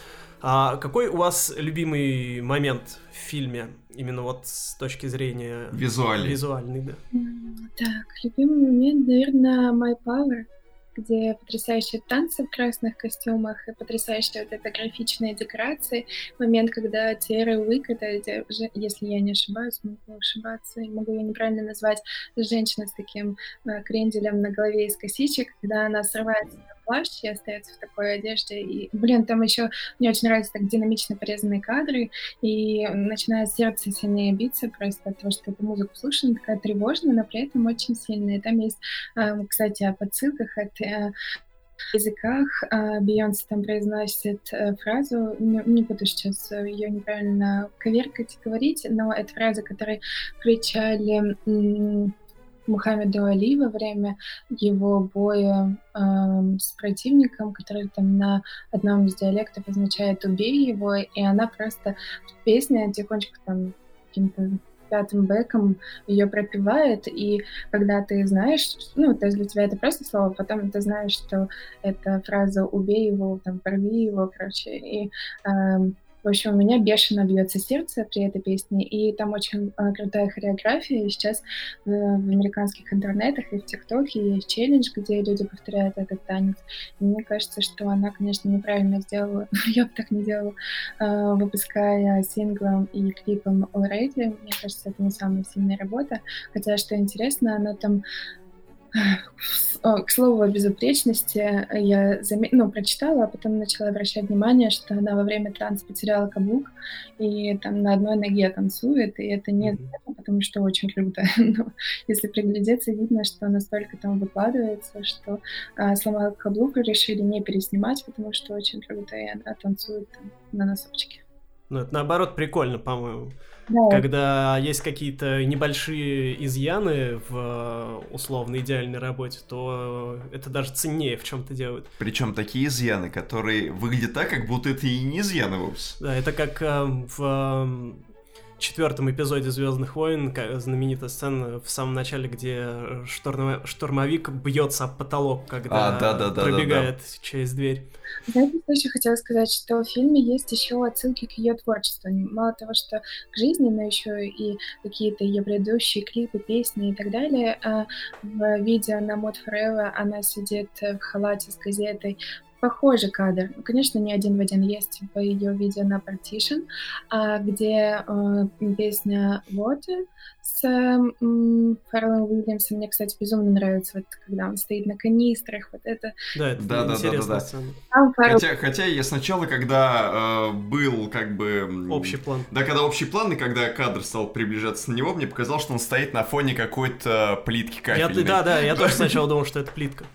А какой у вас любимый момент в фильме, именно вот с точки зрения визуальный, визуальный да? Так, любимый момент, наверное, My Power где потрясающие танцы в красных костюмах и потрясающие вот это графичные декорации. Момент, когда Терра Уик, это, если я не ошибаюсь, могу ошибаться, могу ее неправильно назвать, женщина с таким э, кренделем на голове из косичек, когда она срывается плащ и остается в такой одежде. И, блин, там еще мне очень нравятся так динамично порезанные кадры, и начинает сердце сильнее биться просто от того, что эту музыку слушаем, такая тревожная, но при этом очень сильная. Там есть, эм, кстати, о подсылках от э, языках. Э, Бейонсе там произносит э, фразу, не буду сейчас ее неправильно коверкать и говорить, но это фраза, которую кричали Мухаммеду Али во время его боя э, с противником, который там на одном из диалектов означает «убей его», и она просто в песне тихонечко там каким-то пятым бэком ее пропивает, и когда ты знаешь, ну, то есть для тебя это просто слово, потом ты знаешь, что это фраза «убей его», там, «порви его», короче, и э, в общем, у меня бешено бьется сердце при этой песне, и там очень э, крутая хореография. И сейчас э, в американских интернетах и в ТикТоке есть челлендж, где люди повторяют этот танец. И мне кажется, что она, конечно, неправильно сделала. [laughs] Я бы так не делала, э, выпуская синглом и клипом Already. Мне кажется, это не самая сильная работа. Хотя, что интересно, она там к слову о безупречности, я зам... ну, прочитала, а потом начала обращать внимание, что она во время танца потеряла каблук и там на одной ноге танцует, и это не mm-hmm. потому что очень круто. [laughs] Но если приглядеться, видно, что настолько там выкладывается, что а, сломала каблук и решили не переснимать, потому что очень круто, и она танцует там, на носочке. Ну, это наоборот прикольно, по-моему. Да. Когда есть какие-то небольшие изъяны в э, условно идеальной работе, то это даже ценнее в чем-то делают. Причем такие изъяны, которые выглядят так, как будто это и не изъяны вовсе. Да, это как э, в э, четвертом эпизоде Звездных войн знаменитая сцена в самом начале, где штурмовик бьется об потолок, когда а, да, да, да, пробегает да, да. через дверь. Что еще хотела сказать, что в фильме есть еще отсылки к ее творчеству. Мало того, что к жизни, но еще и какие-то ее предыдущие клипы, песни и так далее. А в видео на Mod Forever она сидит в халате с газетой похожий кадр. Ну, конечно, не один в один есть в ее видео на Partition, а, где э, песня Water с Фарреллом Уильямсом. Мне, кстати, безумно нравится, вот, когда он стоит на канистрах, вот это. Да, это да, да, да, да, да. Хотя, хотя я сначала, когда э, был как бы... Общий план. Да, когда общий план, и когда кадр стал приближаться на него, мне показалось, что он стоит на фоне какой-то плитки кафельной. Я, да, да, я тоже [laughs] сначала думал, что это плитка.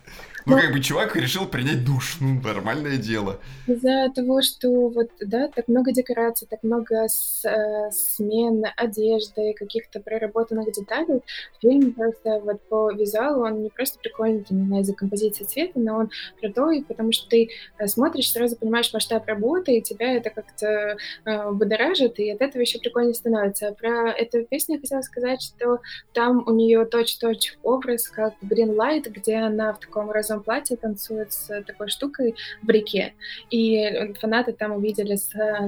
Ну, как бы чувак решил принять душ. [laughs] Ну, нормальное дело. Из-за того, что вот, да, так много декораций, так много с, э, смен одежды, каких-то проработанных деталей, фильм просто вот по визуалу, он не просто прикольный, не знаю, из-за композиции цвета, но он крутой, потому что ты э, смотришь, сразу понимаешь масштаб работы, и тебя это как-то э, будоражит, и от этого еще прикольнее становится. Про эту песню я хотела сказать, что там у нее точь-точь образ, как Green Light, где она в таком раз розовом платье танцует с такой штукой в реке. И фанаты там увидели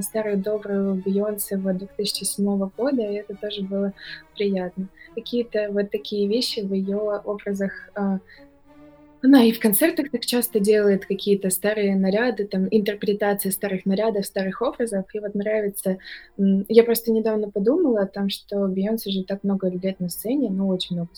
старую добрую Бейонсе в 2007 года, и это тоже было приятно. Какие-то вот такие вещи в ее образах а, она и в концертах так часто делает какие-то старые наряды, там, интерпретации старых нарядов, старых образов. И вот нравится... Я просто недавно подумала о том, что Бейонсе же так много лет на сцене, ну, очень много,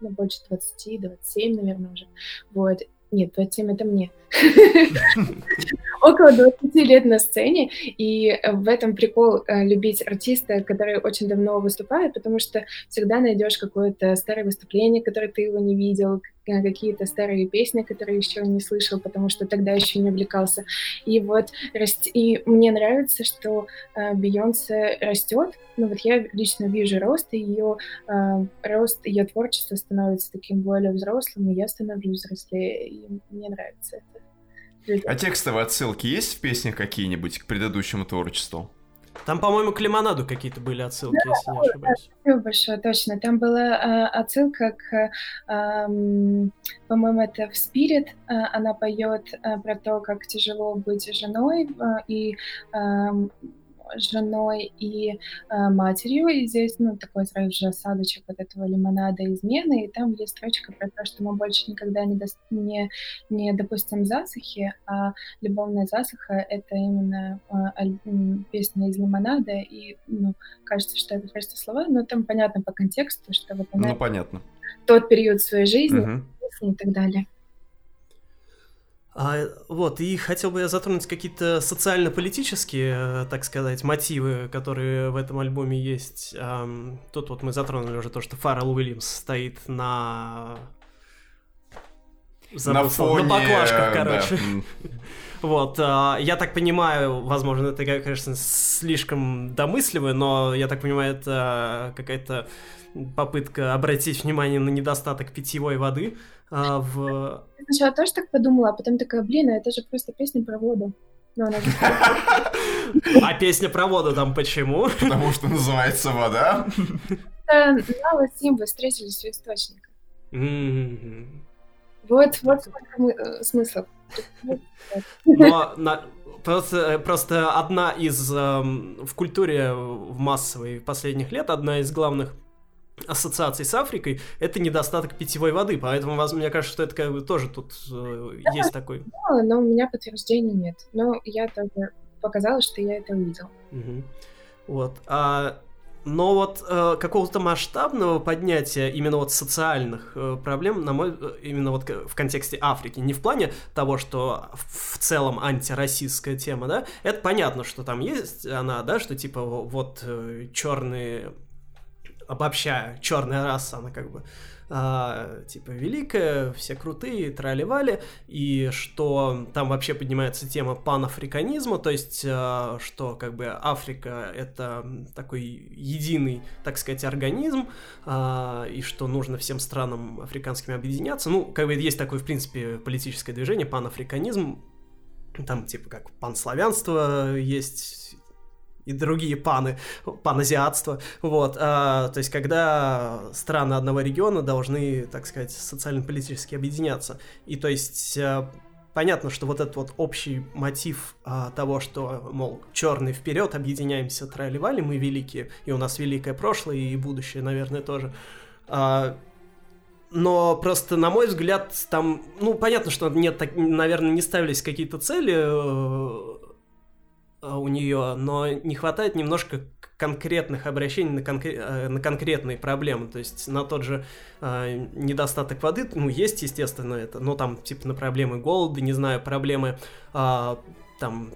ну, больше 20, 27, наверное, уже. Вот. Нет, 27 это мне. [laughs] около 20 лет на сцене, и в этом прикол э, любить артиста, который очень давно выступает, потому что всегда найдешь какое-то старое выступление, которое ты его не видел, э, какие-то старые песни, которые еще не слышал, потому что тогда еще не увлекался. И вот и мне нравится, что э, Бейонсе растет. Ну вот я лично вижу рост, и ее рост, ее творчество становится таким более взрослым, и я становлюсь взрослее, и мне нравится это. А текстовые отсылки есть в песнях какие-нибудь к предыдущему творчеству? Там, по-моему, к Лимонаду какие-то были отсылки, да, если не ошибаюсь. Спасибо большое, точно. Там была э, отсылка к, э, по-моему, это в Spirit. Э, она поет э, про то, как тяжело быть женой, э, и э, женой и э, матерью, и здесь, ну, такой сразу же осадочек от этого лимонада измены, и там есть строчка про то, что мы больше никогда не, до... не, не допустим засухи, а любовная засуха — это именно э, аль... песня из лимонада, и, ну, кажется, что это просто слова, но там понятно по контексту, что вот она... Ну, понятно. Тот период своей жизни угу. и так далее. А, вот, и хотел бы я затронуть какие-то социально-политические, э, так сказать, мотивы, которые в этом альбоме есть. Um, тут вот мы затронули уже то, что Фаррелл Уильямс стоит на... Забыл, на фоне... На баклажках, короче. Да. [laughs] Вот, а, я так понимаю, возможно, это, конечно, слишком домысливое, но я так понимаю, это какая-то попытка обратить внимание на недостаток питьевой воды а, в... Я сначала тоже так подумала, а потом такая, блин, а это же просто песня про воду. [laughs] А песня про воду там почему? Потому что называется вода. Нала и Симба встретились у источника. Вот, вот сколько э, смыслов. Но на, просто, просто одна из эм, в культуре в массовой последних лет одна из главных ассоциаций с Африкой, это недостаток питьевой воды. Поэтому, мне кажется, что это как бы тоже тут э, да, есть такой. Да, но у меня подтверждений нет. Но я тоже показала, что я это увидел. Угу. Вот. А, но вот э, какого-то масштабного поднятия именно вот социальных э, проблем, на мой, э, именно вот в контексте Африки, не в плане того, что в целом антироссийская тема, да, это понятно, что там есть она, да, что типа вот э, черные обобщая, черная раса, она как бы а, типа великая, все крутые, тролливали, и что там вообще поднимается тема панафриканизма, то есть а, что как бы Африка это такой единый, так сказать, организм, а, и что нужно всем странам африканским объединяться. Ну, как бы есть такое, в принципе, политическое движение, панафриканизм, там типа как панславянство есть и другие паны, паназиатство, вот, а, то есть когда страны одного региона должны, так сказать, социально-политически объединяться, и то есть а, понятно, что вот этот вот общий мотив а, того, что, мол, черный вперед, объединяемся, тролливали, мы великие, и у нас великое прошлое и будущее, наверное, тоже, а, но просто, на мой взгляд, там, ну, понятно, что нет, так, наверное, не ставились какие-то цели э, Э, у нее, но не хватает немножко конкретных обращений на, конкре- э, на конкретные проблемы. То есть на тот же э, недостаток воды, ну, есть, естественно, это, но там, типа, на проблемы голода, не знаю, проблемы э, там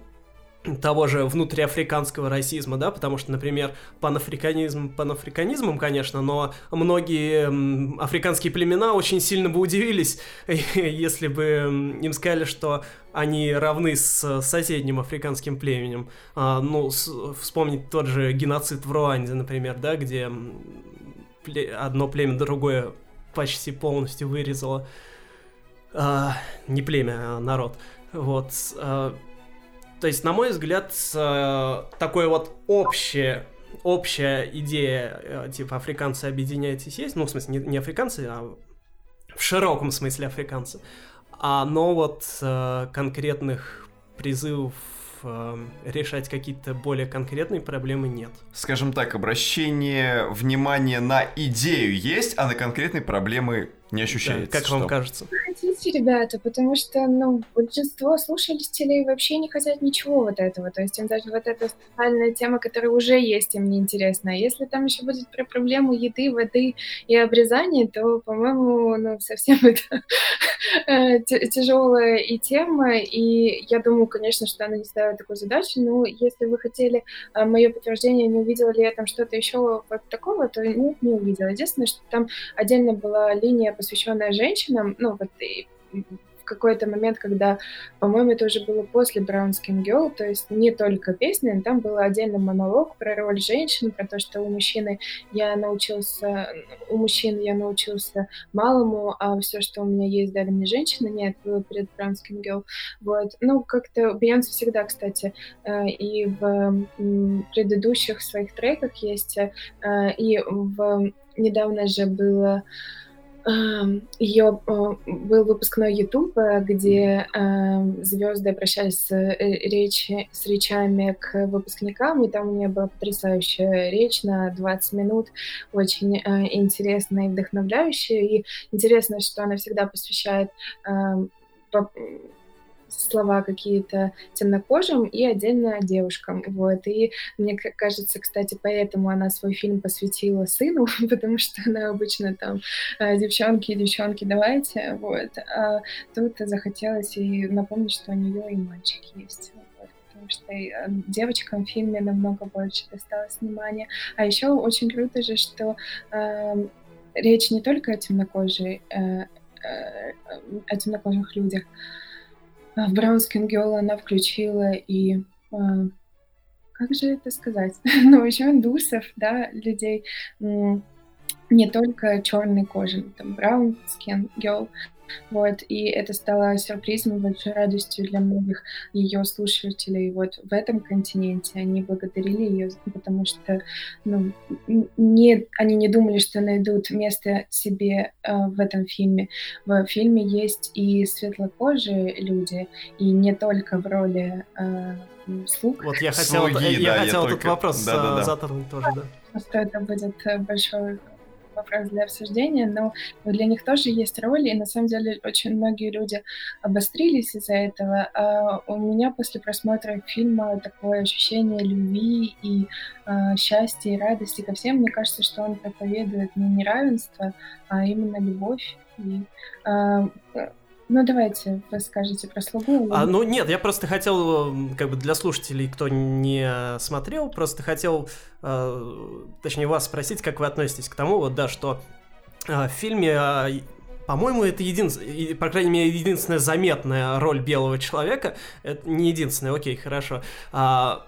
того же внутриафриканского расизма, да, потому что, например, панафриканизм панафриканизмом, конечно, но многие африканские племена очень сильно бы удивились, [laughs] если бы им сказали, что они равны с соседним африканским племенем. А, ну, с, вспомнить тот же геноцид в Руанде, например, да, где пле одно племя другое почти полностью вырезало. А, не племя, а народ. Вот. А, то есть, на мой взгляд, э, такое вот общее общая идея, э, типа, африканцы объединяйтесь есть, ну, в смысле, не, не африканцы, а в широком смысле африканцы, а, но вот э, конкретных призывов решать какие-то более конкретные проблемы нет. Скажем так, обращение внимания на идею есть, а на конкретные проблемы Не ощущается. Да, как что... вам кажется? Хотите, ребята, потому что, ну, большинство слушателей вообще не хотят ничего вот этого. То есть им даже вот эта социальная тема, которая уже есть, им не интересна. А если там еще будет про проблему еды, воды и обрезания, то, по-моему, ну, совсем [laughs] это э, тяжелая и тема. И я думаю, конечно, что она не ставит такую задачу. Но если вы хотели э, мое подтверждение, не увидела ли я там что-то еще вот такого, то нет, не увидела. Единственное, что там отдельно была линия посвященная женщинам, ну, вот и в какой-то момент, когда, по-моему, это уже было после Brown Skin Girl, то есть не только песня, там был отдельный монолог про роль женщины, про то, что у мужчины я научился, у мужчин я научился малому, а все, что у меня есть, дали мне женщины, нет, было перед Brown Skin Girl, вот. Ну, как-то Бейонсе всегда, кстати, э, и в предыдущих своих треках есть, э, и в недавно же было ее был выпускной YouTube, где звезды обращались с, э, речи, с речами к выпускникам, и там у нее была потрясающая речь на 20 минут, очень э, интересная и вдохновляющая. И интересно, что она всегда посвящает слова какие-то темнокожим и отдельно девушкам. Вот. И мне кажется, кстати, поэтому она свой фильм посвятила сыну, [laughs] потому что она обычно там «А, девчонки, девчонки, давайте. Вот. А тут захотелось и напомнить, что у нее и мальчик есть потому что э, девочкам в фильме намного больше досталось внимания. А еще очень круто же, что э, речь не только о темнокожей, э, э, о темнокожих людях, в Браунскин Girl она включила и а, как же это сказать? [laughs] ну, еще индусов, да, людей, не только черной кожи, там, brown skin girl, вот, и это стало сюрпризом, большой радостью для многих ее слушателей вот в этом континенте. Они благодарили ее, потому что ну, не, они не думали, что найдут место себе э, в этом фильме. В фильме есть и светлокожие люди, и не только в роли э, слуг. Вот я хотел, Слуги, я да, хотел я этот только... вопрос да, да, да. затронуть тоже, да. Что это будет э, большой вопрос для обсуждения, но для них тоже есть роль, и на самом деле очень многие люди обострились из-за этого. А у меня после просмотра фильма такое ощущение любви и а, счастья и радости ко всем. Мне кажется, что он проповедует не неравенство, а именно любовь. И, а, ну, давайте вы скажете про слугу. А, ну, нет, я просто хотел, как бы для слушателей, кто не смотрел, просто хотел, э, точнее, вас спросить, как вы относитесь к тому, вот, да, что э, в фильме э, по-моему, это единственная, по крайней мере, единственная заметная роль белого человека. Это не единственная, окей, хорошо. А,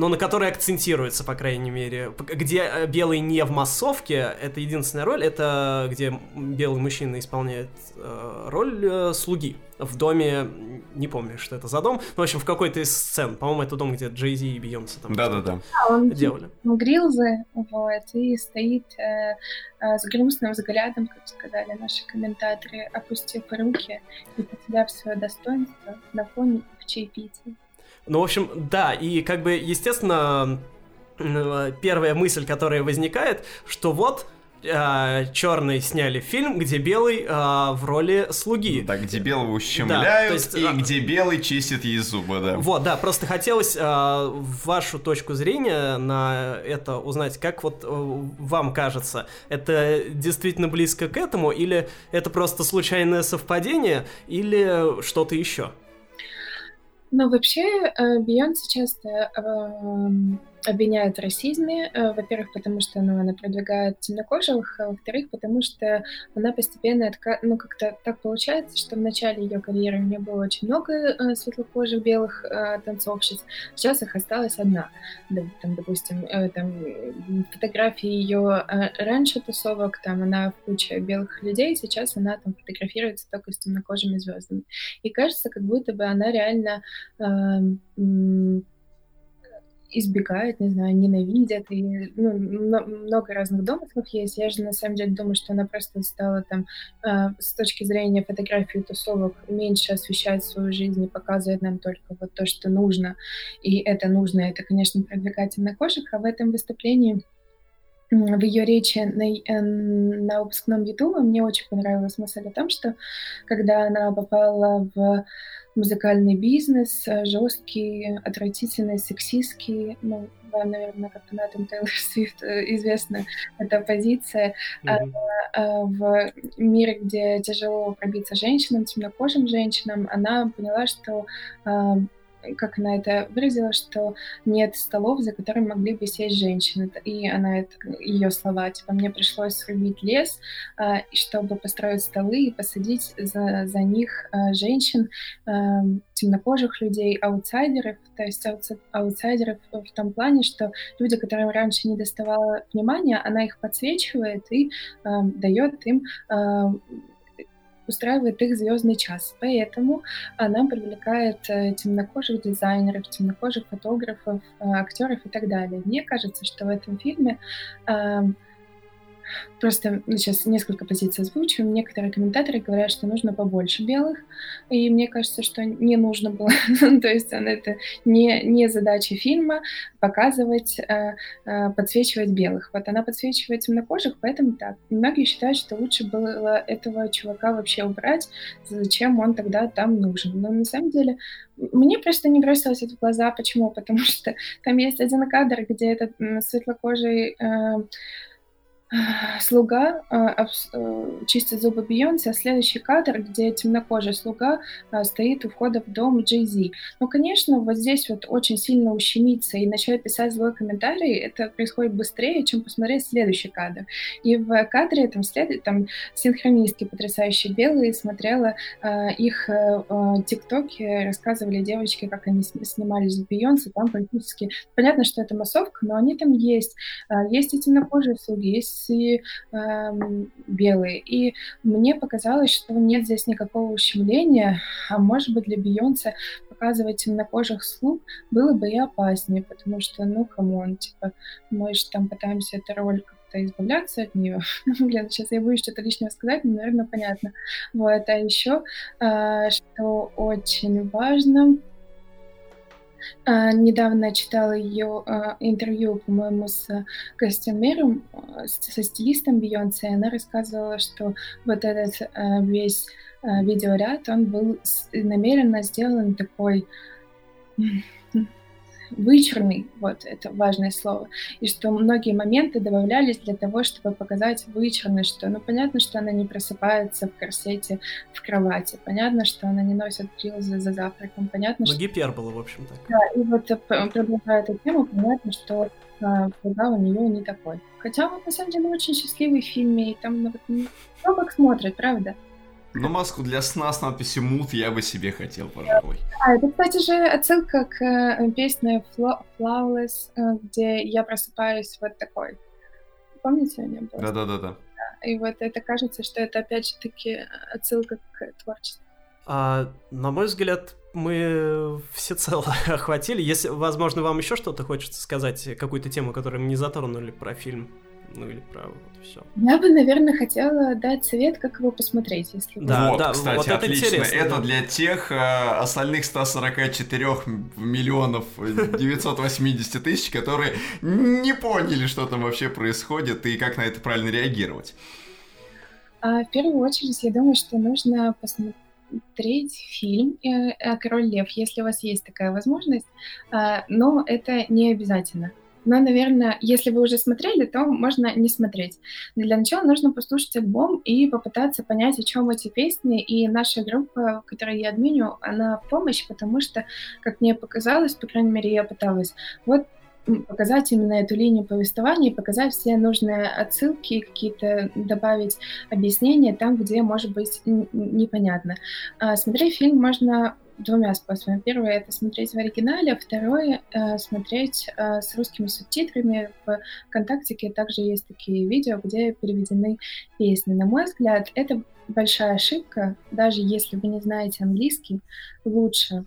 но на которой акцентируется, по крайней мере. Где э, белый не в массовке, это единственная роль, это где белый мужчина исполняет э, роль э, слуги в доме, не помню, что это за дом, ну, в общем, в какой-то из сцен, по-моему, это дом, где Джей Зи и Бейонсе там Да-да-да. он делали. грилзы, вот, и стоит э, э, с грустным взглядом, как сказали наши комментаторы, опустив руки и потеряв свое достоинство на фоне в чаепитии. Ну, в общем, да, и как бы, естественно, первая мысль, которая возникает, что вот э, черные сняли фильм, где белый э, в роли слуги. Да, где белого ущемляют да, есть, и а... где белый чистит ей зубы, да. Вот, да, просто хотелось э, вашу точку зрения на это узнать, как вот э, вам кажется, это действительно близко к этому, или это просто случайное совпадение, или что-то еще? Ну, вообще, э, Бейонсе часто эм, обвиняют в расизме, э, во-первых, потому что ну, она продвигает темнокожих, а во-вторых, потому что она постепенно, ну, как-то так получается, что в начале ее карьеры у нее было очень много э, светлокожих белых э, танцовщиц, сейчас их осталась одна. Да, там, допустим, там, фотографии ее раньше тусовок, там она в куче белых людей, сейчас она там фотографируется только с темнокожими звездами. И кажется, как будто бы она реально избегают, не знаю, ненавидят, и ну, много разных домыслов есть. Я же на самом деле думаю, что она просто стала там э, с точки зрения фотографии тусовок меньше освещать свою жизнь и показывает нам только вот то, что нужно. И это нужно, это, конечно, продвигать на кошек, а в этом выступлении в ее речи на, э, на выпускном Ютуба мне очень понравилась мысль о том, что когда она попала в музыкальный бизнес, э, жесткий, отвратительный, сексистский, ну, вам, наверное, как фанатам Тейлор [laughs] Свифт э, известна эта позиция mm-hmm. а, в мире, где тяжело пробиться женщинам, темнокожим женщинам, она поняла, что а, как она это выразила, что нет столов, за которыми могли бы сесть женщины. И она, это, ее слова, типа, мне пришлось срубить лес, э, чтобы построить столы и посадить за, за них э, женщин, э, темнокожих людей, аутсайдеров, то есть аутсайдеров в том плане, что люди, которым раньше не доставало внимания, она их подсвечивает и дает им устраивает их звездный час. Поэтому она привлекает э, темнокожих дизайнеров, темнокожих фотографов, э, актеров и так далее. Мне кажется, что в этом фильме Просто ну, сейчас несколько позиций озвучу. Некоторые комментаторы говорят, что нужно побольше белых, и мне кажется, что не нужно было. [laughs] То есть это не, не задача фильма показывать, э, э, подсвечивать белых. Вот она подсвечивает темнокожих, поэтому так. Многие считают, что лучше было этого чувака вообще убрать, зачем он тогда там нужен. Но на самом деле мне просто не бросилось это в глаза. Почему? Потому [laughs] что там есть один кадр, где этот светлокожий э, [sighs] слуга э, э, чистит зубы Бейонсе, а следующий кадр, где темнокожий слуга э, стоит у входа в дом Джей Зи. Ну, конечно, вот здесь вот очень сильно ущемиться и начать писать злой комментарий, это происходит быстрее, чем посмотреть следующий кадр. И в кадре там, след... там синхронистки потрясающие белые, смотрела их тиктоки, рассказывали девочки, как они снимались с Бейонсе, там практически... Понятно, что это массовка, но они там есть. Есть и темнокожие слуги, есть и э, белые. И мне показалось, что нет здесь никакого ущемления, а может быть для Бейонсе показывать темнокожих слуг было бы и опаснее, потому что, ну, come on, типа, мы же там пытаемся эту роль как-то избавляться от нее. [laughs] Блин, сейчас я боюсь что-то лишнего сказать, но, наверное, понятно. Вот, а еще, э, что очень важно, недавно читала ее а, интервью, по-моему, с костюмером, а, со стилистом Бейонсе, и она рассказывала, что вот этот весь видеоряд, он был намеренно сделан такой вычурный, вот это важное слово, и что многие моменты добавлялись для того, чтобы показать вычурность, что, ну, понятно, что она не просыпается в корсете в кровати, понятно, что она не носит брилзы за завтраком, понятно, ну, что... гипербола, в общем-то. Да, и вот э, продолжая эту тему, понятно, что а, у нее не такой. Хотя он, на самом деле, очень счастливый в фильме, и там, ну, вот, ну, как смотрит, правда? Ну, маску для сна с надписью «Мут» я бы себе хотел, пожалуй. А, это, кстати же, отсылка к э, песне «Flawless», э, где я просыпаюсь вот такой. Помните, у нее было? Да-да-да. И вот это кажется, что это, опять же таки, отсылка к творчеству. А, на мой взгляд, мы всецело [laughs] охватили. Если, возможно, вам еще что-то хочется сказать, какую-то тему, которую мы не затронули про фильм ну или про вот все. Я бы, наверное, хотела дать совет, как его посмотреть, если да, вот, да, кстати, вот это отлично. Интересно, это да. для тех э, остальных 144 миллионов 980 тысяч, которые не поняли, что там вообще происходит и как на это правильно реагировать. А, в первую очередь, я думаю, что нужно посмотреть фильм э, «Король лев», если у вас есть такая возможность, а, но это не обязательно. Но, наверное, если вы уже смотрели, то можно не смотреть. Для начала нужно послушать альбом и попытаться понять, о чем эти песни. И наша группа, которую я админю, она помощь, потому что, как мне показалось, по крайней мере, я пыталась, вот показать именно эту линию повествования, показать все нужные отсылки, какие-то добавить объяснения там, где может быть непонятно. А, смотреть фильм можно двумя способами. Первое — это смотреть в оригинале, второе — смотреть э, с русскими субтитрами. В ВКонтакте также есть такие видео, где переведены песни. На мой взгляд, это большая ошибка. Даже если вы не знаете английский, лучше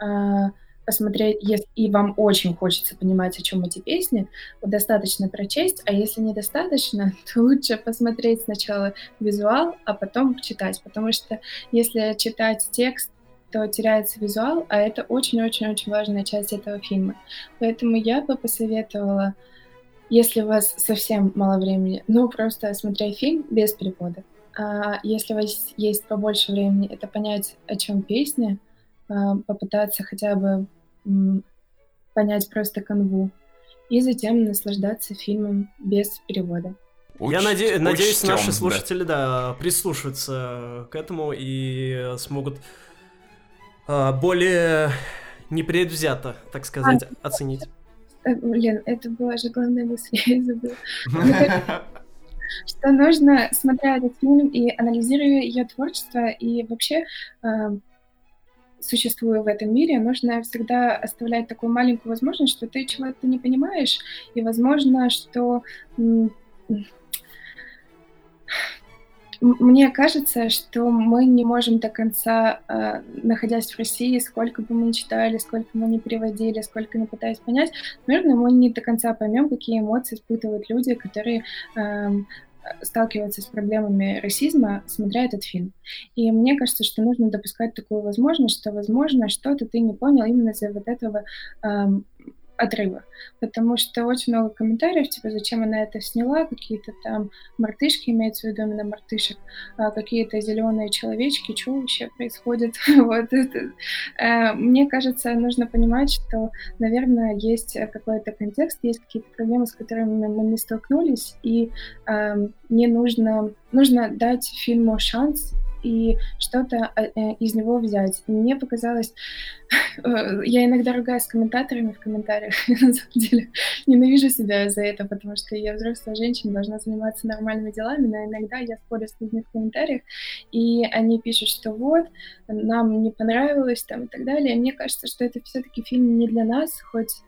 э, посмотреть, если и вам очень хочется понимать, о чем эти песни, достаточно прочесть, а если недостаточно, [laughs] то лучше посмотреть сначала визуал, а потом читать, потому что если читать текст то теряется визуал, а это очень-очень-очень важная часть этого фильма. Поэтому я бы посоветовала если у вас совсем мало времени, ну, просто смотреть фильм без перевода. А если у вас есть побольше времени, это понять, о чем песня, а, попытаться хотя бы понять просто канву, и затем наслаждаться фильмом без перевода. Уч... Я наде... надеюсь, наши слушатели, да. да, прислушаются к этому и смогут более непредвзято, так сказать, а, оценить. Э, блин, это была же главная мысль, [laughs] я забыла. Что нужно, смотря этот фильм и анализируя ее творчество, и вообще э, существуя в этом мире, нужно всегда оставлять такую маленькую возможность, что ты чего-то не понимаешь, и возможно, что мне кажется, что мы не можем до конца, э, находясь в России, сколько бы мы ни читали, сколько мы не переводили, сколько не пытаясь понять, наверное, мы не до конца поймем, какие эмоции испытывают люди, которые э, сталкиваются с проблемами расизма, смотря этот фильм. И мне кажется, что нужно допускать такую возможность, что, возможно, что-то ты не понял именно из-за вот этого э, отрыва, потому что очень много комментариев, типа, зачем она это сняла, какие-то там мартышки, имеется в виду именно мартышек, а, какие-то зеленые человечки, что вообще происходит, [laughs] вот. А, мне кажется, нужно понимать, что, наверное, есть какой-то контекст, есть какие-то проблемы, с которыми мы не столкнулись, и а, не нужно, нужно дать фильму шанс и что-то э, э, из него взять. Мне показалось... [laughs] Э, я иногда ругаюсь с комментаторами в комментариях, [laughs] на самом деле ненавижу себя за это, потому что я взрослая женщина, должна заниматься нормальными делами, но иногда я спорю с людьми в комментариях, и они пишут, что вот, нам не понравилось там и так далее. Мне кажется, что это все-таки фильм не для нас, хоть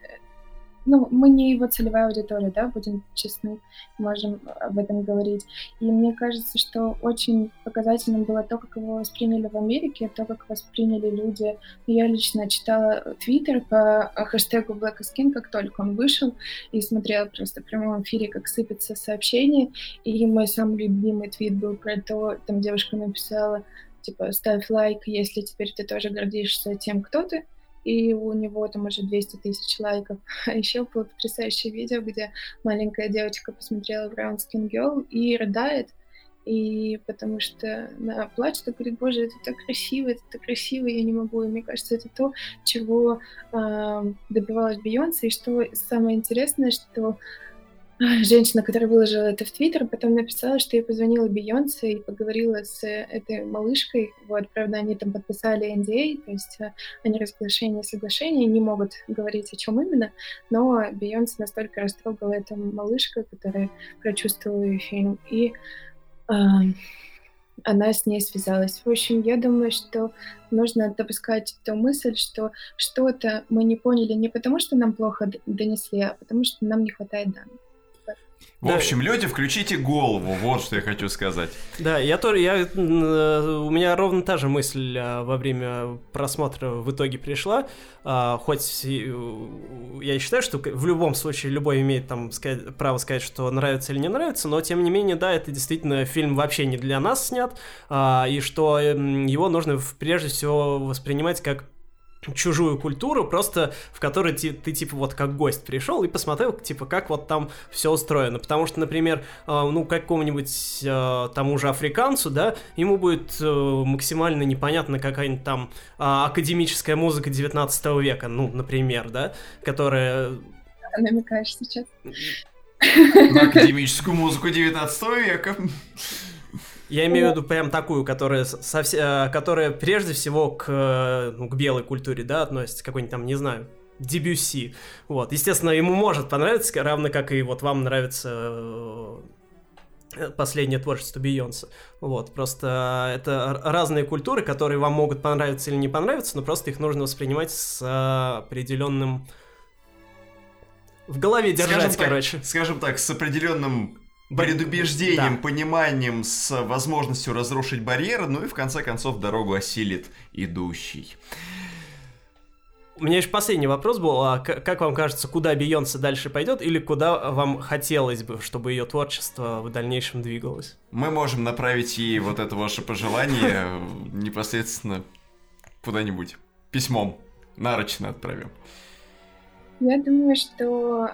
ну, мы не его целевая аудитория, да, будем честны, можем об этом говорить. И мне кажется, что очень показательным было то, как его восприняли в Америке, то, как восприняли люди. Я лично читала Твиттер по хэштегу Black Skin, как только он вышел, и смотрела просто в прямом эфире, как сыпятся сообщения. И мой самый любимый твит был про то, там девушка написала, типа, ставь лайк, если теперь ты тоже гордишься тем, кто ты и у него там уже 200 тысяч лайков. [laughs] А еще было потрясающее видео, где маленькая девочка посмотрела Brown Skin Girl и рыдает, и потому что она плачет и говорит, боже, это так красиво, это так красиво, я не могу. И мне кажется, это то, чего э, добивалась Бейонсе, и что самое интересное, что [laughs] женщина, которая выложила это в Твиттер, потом написала, что ей позвонила Бейонсе и поговорила с этой малышкой. Вот, правда, они там подписали NDA, а, то есть э, они разглашение соглашения, не могут говорить о чем именно, но Бейонсе настолько растрогала эта малышка, которая прочувствовала фильм, и э, она с ней связалась. В общем, я думаю, что нужно допускать ту мысль, что что-то мы не поняли не потому, что нам плохо донесли, а потому что нам не хватает данных. В да. общем, люди, включите голову, вот что я хочу сказать. Да, я тоже, я, э, у меня ровно та же мысль а, во время просмотра в итоге пришла, а, хоть э, я считаю, что в любом случае любой имеет там сказать, право сказать, что нравится или не нравится, но тем не менее, да, это действительно фильм вообще не для нас снят, а, и что его нужно прежде всего воспринимать как чужую культуру, просто в которой ты, ты типа вот как гость пришел и посмотрел, типа как вот там все устроено. Потому что, например, э, ну какому-нибудь э, тому же африканцу, да, ему будет э, максимально непонятна какая-нибудь там э, академическая музыка 19 века, ну, например, да, которая... Намекаешь сейчас. На академическую музыку 19 века. Я имею в виду прям такую, которая, совсем, э, которая прежде всего к, э, ну, к белой культуре, да, относится, какой-нибудь там, не знаю, Дебюси. Вот, естественно, ему может понравиться, равно как и вот вам нравится э, последнее творчество Бейонса. Вот, просто это разные культуры, которые вам могут понравиться или не понравиться, но просто их нужно воспринимать с определенным в голове держать, скажем короче. Так, скажем так, с определенным предубеждением, да. пониманием, с возможностью разрушить барьеры, ну и в конце концов дорогу осилит идущий. У меня еще последний вопрос был. А как вам кажется, куда Бейонсе дальше пойдет или куда вам хотелось бы, чтобы ее творчество в дальнейшем двигалось? Мы можем направить ей вот это ваше пожелание непосредственно куда-нибудь письмом. Нарочно отправим. Я думаю, что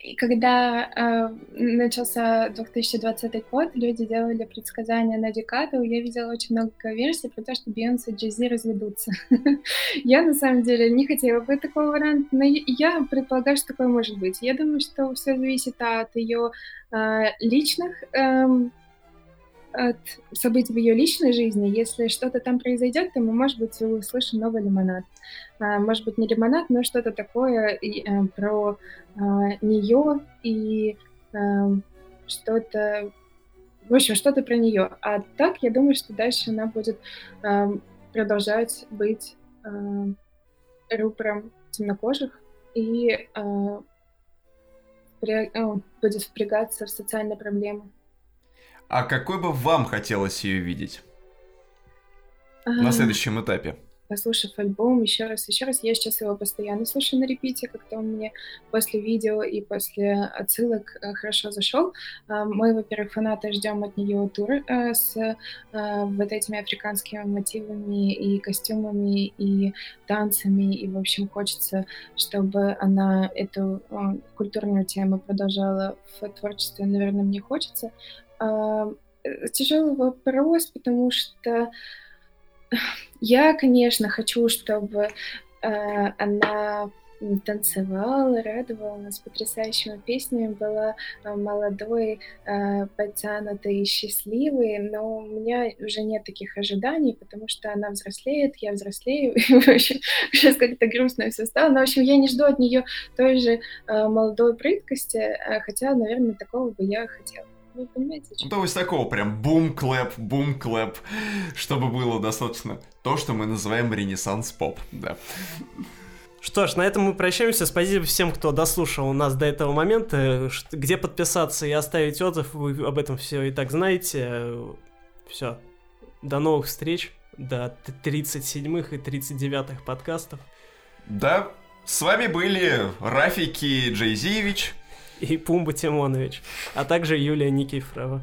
И когда э, начался 2020 год, люди делали предсказания на декаду, я видела очень много версий про то, что Бейонсе и Джей разведутся. [laughs] я, на самом деле, не хотела бы такого варианта, но я предполагаю, что такое может быть. Я думаю, что все зависит от ее э, личных э, от событий в ее личной жизни. Если что-то там произойдет, то мы, может быть, услышим новый лимонад. А, может быть, не лимонад, но что-то такое э, про э, нее и э, что-то... В общем, что-то про нее. А так, я думаю, что дальше она будет э, продолжать быть рупором темнокожих и будет впрягаться в социальные проблемы. А какой бы вам хотелось ее видеть на следующем этапе? послушав альбом еще раз, еще раз, я сейчас его постоянно слушаю на репите, как-то он мне после видео и после отсылок э, хорошо зашел. А, мы, во-первых, фанаты ждем от нее тур э, с э, вот этими африканскими мотивами и костюмами и танцами, и, в общем, хочется, чтобы она эту культурную тему продолжала в творчестве, наверное, мне хочется. Э, тяжелый вопрос, потому что я, конечно, хочу, чтобы э, она танцевала, радовала нас потрясающими песнями, была э, молодой, подтянутой и счастливой, но у меня уже нет таких ожиданий, потому что она взрослеет, я взрослею, [laughs] и, в общем, сейчас как-то грустно все стало, но, в общем, я не жду от нее той же молодой прыткости, хотя, наверное, такого бы я хотела. Вы понимаете? Ну, то есть такого прям boom clap, boom clap, чтобы было достаточно то, что мы называем ренессанс-поп, да. Что ж, на этом мы прощаемся. Спасибо всем, кто дослушал нас до этого момента. Где подписаться и оставить отзыв, вы об этом все и так знаете. Все. До новых встреч. До 37-х и 39-х подкастов. Да, с вами были Рафики Джейзиевич и Пумба Тимонович, а также Юлия Никифорова.